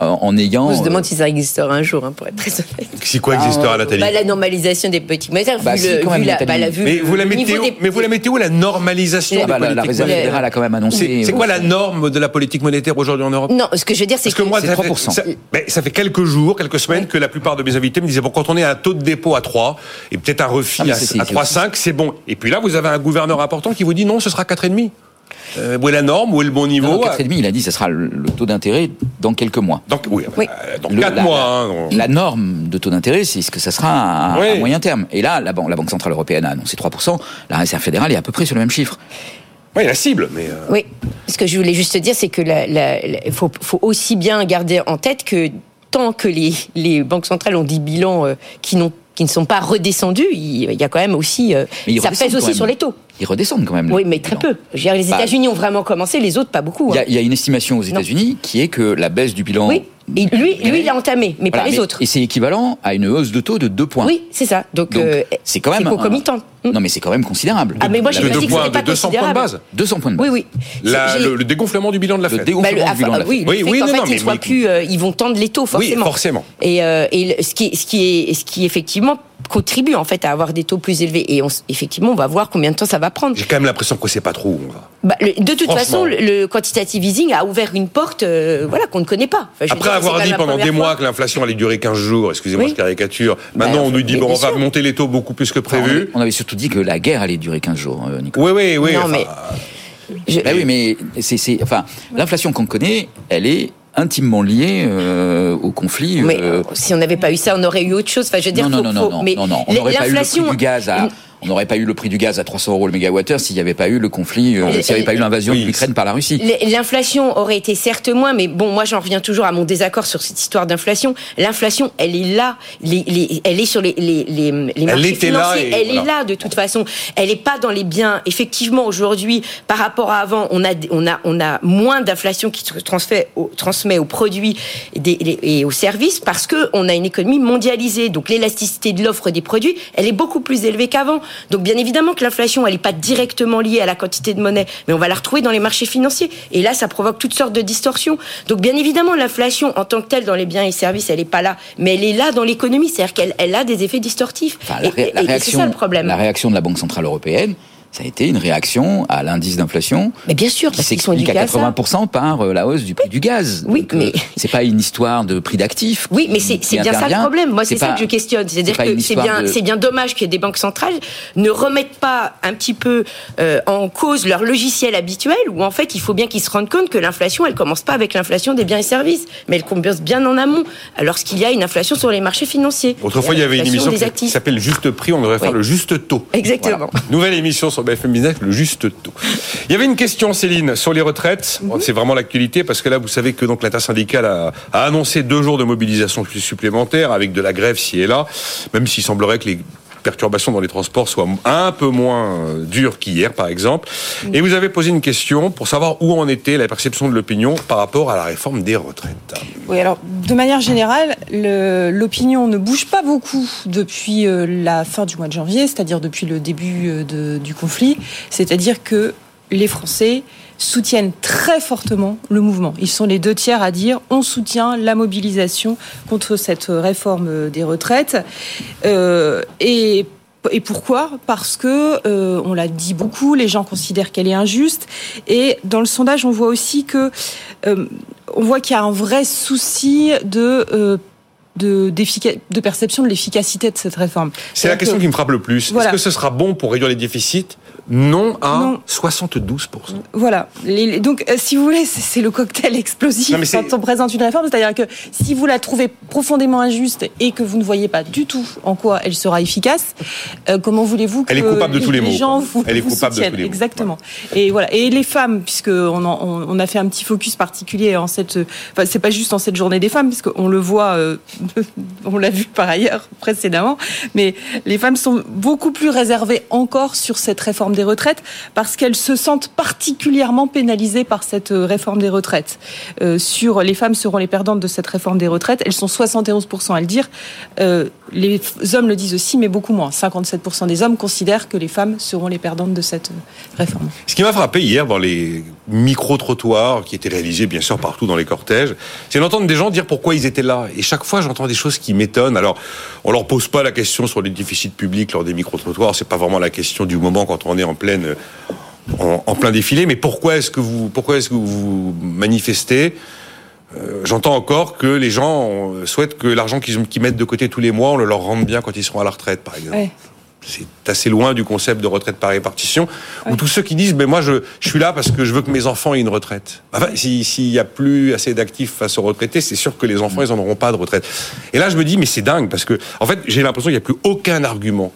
en ayant. On se demande euh, si ça existera un jour, hein, pour être très honnête. Si quoi existera, Ah, Nathalie Bah, la normalisation des politiques monétaires, Bah, vu, si, vu même, la, bah, la- vu mais vous, la où, des- mais vous la mettez où la normalisation ah des bah, la, la politiques réserve fédérale a quand même annoncé. C'est c'est quoi la norme de la politique monétaire aujourd'hui en Europe? Non, ce que je veux dire, c'est Parce que moi, c'est ça fait, 3%. ça, mais ça fait quelques jours, quelques semaines que la plupart de mes invités me disaient bon, quand on est à un taux de dépôt à 3 et peut-être un refit Ah, à 3,5, c'est bon. Et puis là, vous avez un gouverneur important qui vous dit non, ce sera 4,5. Euh, où est la norme Où est le bon niveau non, 4,5, il a dit que ce sera le, le taux d'intérêt dans quelques mois. Donc, oui, Oui. euh, dans Le- 4 la- mois. la- hein, La norme de taux d'intérêt, c'est ce que ça sera à, moyen terme. Et là, la, ban- la Banque Centrale Européenne a annoncé 3%, la Réserve fédérale est à peu près sur le même chiffre. Oui, la cible, mais. euh, Oui, ce que je voulais juste dire, c'est que la- faut, faut aussi bien garder en tête que tant que les, les banques centrales ont des bilans euh, qui n'ont qui ne sont pas redescendus, il, il y a quand même aussi euh, ça pèse aussi sur les taux. Ils redescendent quand même. Oui, mais très peu. Je veux dire, les Bah, États-Unis ont vraiment commencé, les autres pas beaucoup. Il y, hein. a, y a une estimation aux États-Unis qui est que la baisse du bilan. Oui, et lui, lui, il a entamé, mais Voilà, pas les mais- autres. Et c'est équivalent à une hausse de taux de 2 points. Oui, c'est ça. Donc, euh, c'est quand même. concomitant. Non, mais c'est quand même considérable. Ah, mais moi, de j'ai La pas deux dit que points, pas de 200 points de base. 200 points de base. Oui, oui. La- le, le dégonflement du bilan de la Le Fed. dégonflement Bah, le- du bilan de la enfin, oui, Fed. le Oui, fait oui, non, fait, non, ils mais- soient mais- plus, euh, ils vont tendre les taux forcément. forcément. Et, euh, et le- ce qui, ce qui est, ce qui effectivement contribue en fait à avoir des taux plus élevés. Et on, effectivement, on va voir combien de temps ça va prendre. J'ai quand même l'impression qu'on sait pas trop où on va. Bah, le- de toute façon, le, le quantitative easing a ouvert une porte, euh, voilà, qu'on ne connaît pas. Enfin, je Après dire, avoir dit pendant des fois. mois que l'inflation allait durer 15 jours, excusez-moi Oui. cette caricature, maintenant Bah, on nous dit bon, on va sûr. monter les taux beaucoup plus que prévu. on avait surtout dit que la guerre allait durer 15 jours, euh, Nicolas. Oui, oui, oui. Non, enfin, mais- Je- Bah oui, mais c'est, c'est- enfin, l'inflation qu'on connaît, elle est intimement liée euh, au conflit. Mais euh, si on n'avait pas eu ça, on aurait eu autre chose. Enfin, je veux dire, non, non, faut- non, faut- non, non, mais non, non, on n'aurait pas eu le prix l'inflation- du gaz à, on n'aurait pas eu le prix du gaz à 300 euros le mégawattheure s'il n'y avait pas eu le conflit, euh, s'il n'y avait pas eu l'invasion oui. de l'Ukraine par la Russie. L'inflation aurait été certes moins, mais bon, moi j'en reviens toujours à mon désaccord sur cette histoire d'inflation. L'inflation, elle est là, les- les- elle est sur les, les, les, les marchés était là financiers, et elle voilà. est là de toute façon. Elle n'est pas dans les biens. Effectivement, aujourd'hui, par rapport à avant, on a, on a, on a moins d'inflation qui se transmet, au, transmet aux produits et, des- les- et aux services parce que on a une économie mondialisée. Donc l'élasticité de l'offre des produits, elle est beaucoup plus élevée qu'avant. Donc bien évidemment que l'inflation, elle n'est pas directement liée à la quantité de monnaie, mais on va la retrouver dans les marchés financiers. Et là, ça provoque toutes sortes de distorsions. Donc bien évidemment, l'inflation en tant que telle dans les biens et services, elle n'est pas là, mais elle est là dans l'économie, c'est-à-dire qu'elle elle a des effets distortifs. Enfin, la, Et- ré- la et- et c'est ça le problème. la réaction de la Banque centrale européenne, ça a été une réaction à l'indice d'inflation Mais bien sûr, qui parce qu'ils sont s'explique à à ça. 80% par euh, la hausse du prix du gaz. Oui, Donc, euh, mais- c'est pas une histoire de prix d'actifs. Oui, mais c'est bien ça le problème. Moi, c'est ça que je questionne. C'est-à-dire que c'est bien, de- c'est bien dommage que des banques centrales ne remettent pas un petit peu euh, en cause leur logiciel habituel, où en fait, il faut bien qu'ils se rendent compte que l'inflation, elle commence pas avec l'inflation des biens et services, mais elle commence bien en amont, lorsqu'il y a une inflation sur les marchés financiers. Autrefois, il y avait une émission qui s'appelle Juste Prix, on devrait faire Oui. le juste taux. Exactement. Nouvelle émission sur BFM Business, le juste taux. Il y avait une question, Céline, sur les retraites. Mhm. C'est vraiment l'actualité parce que là, vous savez que donc l'intersyndicale a, a annoncé deux jours de mobilisation supplémentaire avec de la grève ci et là, même s'il semblerait que les perturbations dans les transports soient un peu moins euh, dures qu'hier, par exemple. Mhm. Et vous avez posé une question pour savoir où en était la perception de l'opinion par rapport à la réforme des retraites. Oui, alors de manière générale, le- l'opinion ne bouge pas beaucoup depuis euh, la fin du mois de janvier, c'est-à-dire depuis le début euh, de- du conflit. C'est-à-dire que les Français soutiennent très fortement le mouvement. Ils sont les deux tiers à dire on soutient la mobilisation contre cette réforme des retraites. Euh, et et pourquoi? Parce que euh, on l'a dit beaucoup, les gens considèrent qu'elle est injuste. Et dans le sondage, on voit aussi que euh, on voit qu'il y a un vrai souci de euh, de, perception de l'efficacité de cette réforme. C'est la question que- qui me frappe le plus. Voilà. Est-ce que ce sera bon pour réduire les déficits? Non à Non. 72%. Voilà. Les- les- donc, euh, si vous voulez, c'est le cocktail explosif Non, quand on présente une réforme. C'est-à-dire que si vous la trouvez profondément injuste et que vous ne voyez pas du tout en quoi elle sera efficace, euh, comment voulez-vous que Elle est coupable de tous les maux, gens vous, Elle est vous coupable de soutiennent tous les. Exactement. Et voilà. Et les femmes, puisque on, en- on, on a fait un petit focus particulier en cette, enfin, c'est pas juste en cette journée des femmes, puisqu'on le voit, euh, on l'a vu par ailleurs précédemment, mais les femmes sont beaucoup plus réservées encore sur cette réforme des retraites parce qu'elles se sentent particulièrement pénalisées par cette euh, réforme des retraites. Euh, sur les femmes seront les perdantes de cette réforme des retraites, elles sont 71% à le dire. Euh, les hommes le disent aussi, mais beaucoup moins. 57% des hommes considèrent que les femmes seront les perdantes de cette réforme. Ce qui m'a frappé hier dans les micro-trottoirs qui étaient réalisés bien sûr partout dans les cortèges, c'est d'entendre des gens dire pourquoi ils étaient là. Et chaque fois, j'entends des choses qui m'étonnent. Alors, on leur pose pas la question sur les déficits publics lors des micro-trottoirs. C'est pas vraiment la question du moment quand on est en pleine en, plein défilé. Mais pourquoi est-ce que vous pourquoi est-ce que vous manifestez? Euh, J'entends encore que les gens souhaitent que l'argent qu'ils mettent de côté tous les mois, on le leur rende bien quand ils seront à la retraite, par exemple. C'est assez loin du concept de retraite par répartition. Ou tous ceux qui disent, mais moi, je, je suis là parce que je veux que mes enfants aient une retraite. Enfin, si- s'il y a plus assez d'actifs face aux retraités, c'est sûr que les enfants, ils en auront pas de retraite. Et là, je me dis, mais c'est dingue parce que, en fait, j'ai l'impression qu'il n'y a plus aucun argument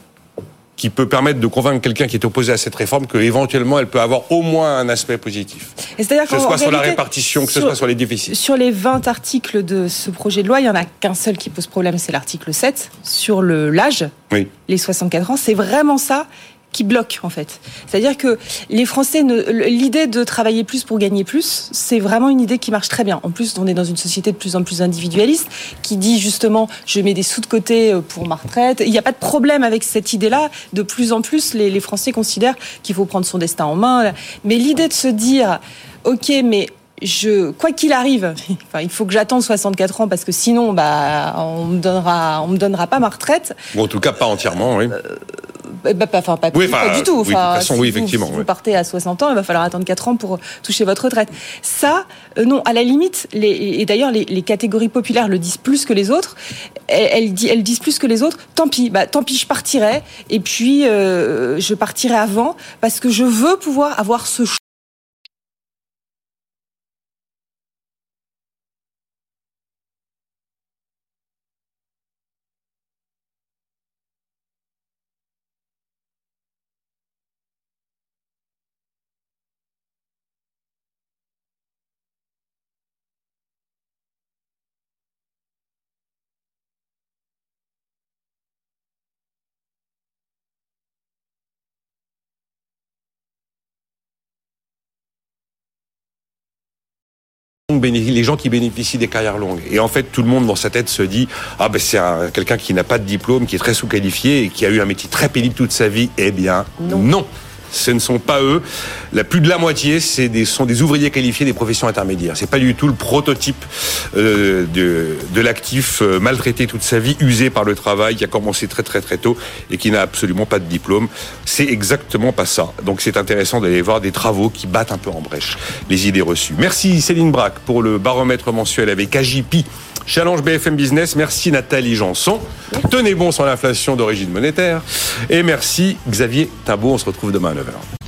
qui peut permettre de convaincre quelqu'un qui est opposé à cette réforme que éventuellement elle peut avoir au moins un aspect positif. Et c'est-à-dire Que ce soit sur la répartition, que ce soit sur les déficits. Sur les 20 articles de ce projet de loi, il n'y en a qu'un seul qui pose problème, c'est l'article 7 sur l'âge, Oui. les 64 ans. C'est vraiment ça qui bloque en fait. C'est-à-dire que les Français, l'idée de travailler plus pour gagner plus, c'est vraiment une idée qui marche très bien. En plus, on est dans une société de plus en plus individualiste qui dit justement, je mets des sous de côté euh, pour ma retraite. Il n'y a pas de problème avec cette idée-là. De plus en plus, les, les Français considèrent qu'il faut prendre son destin en main. Mais l'idée de se dire, ok, mais je, quoi qu'il arrive, enfin, il faut que j'attende 64 ans parce que sinon, bah, on me donnera, on me donnera pas ma retraite. Ou en tout cas, pas entièrement, oui. Bah, bah, pas, enfin, pas, Oui, pas du tout. oui, de toute façon, si oui, vous- effectivement, si oui. vous partez à 60 ans, il va falloir attendre 4 ans pour toucher votre retraite. Ça, euh, non, à la limite, les, et d'ailleurs, les, les catégories populaires le disent plus que les autres. Elles, elles disent plus que les autres. Tant pis, bah, tant pis, je partirai. Et puis, euh, je partirai avant parce que je veux pouvoir avoir ce choix. Les gens qui bénéficient des carrières longues. Et en fait, tout le monde dans sa tête se dit ah ben c'est un- quelqu'un qui n'a pas de diplôme, qui est très sous-qualifié et qui a eu un métier très pénible toute sa vie. Eh bien, non. Ce ne sont pas eux. La plus de la moitié, c'est des, sont des ouvriers qualifiés des professions intermédiaires. C'est pas du tout le prototype euh, de, de l'actif euh, maltraité toute sa vie, usé par le travail, qui a commencé très très très tôt et qui n'a absolument pas de diplôme. C'est exactement pas ça. Donc c'est intéressant d'aller voir des travaux qui battent un peu en brèche les idées reçues. Merci Céline Braque pour le baromètre mensuel avec AJP. Challenge BFM Business, merci Nathalie Janson. Tenez bon sur l'inflation d'origine monétaire. Et merci Xavier Tabot, on se retrouve demain à 9h.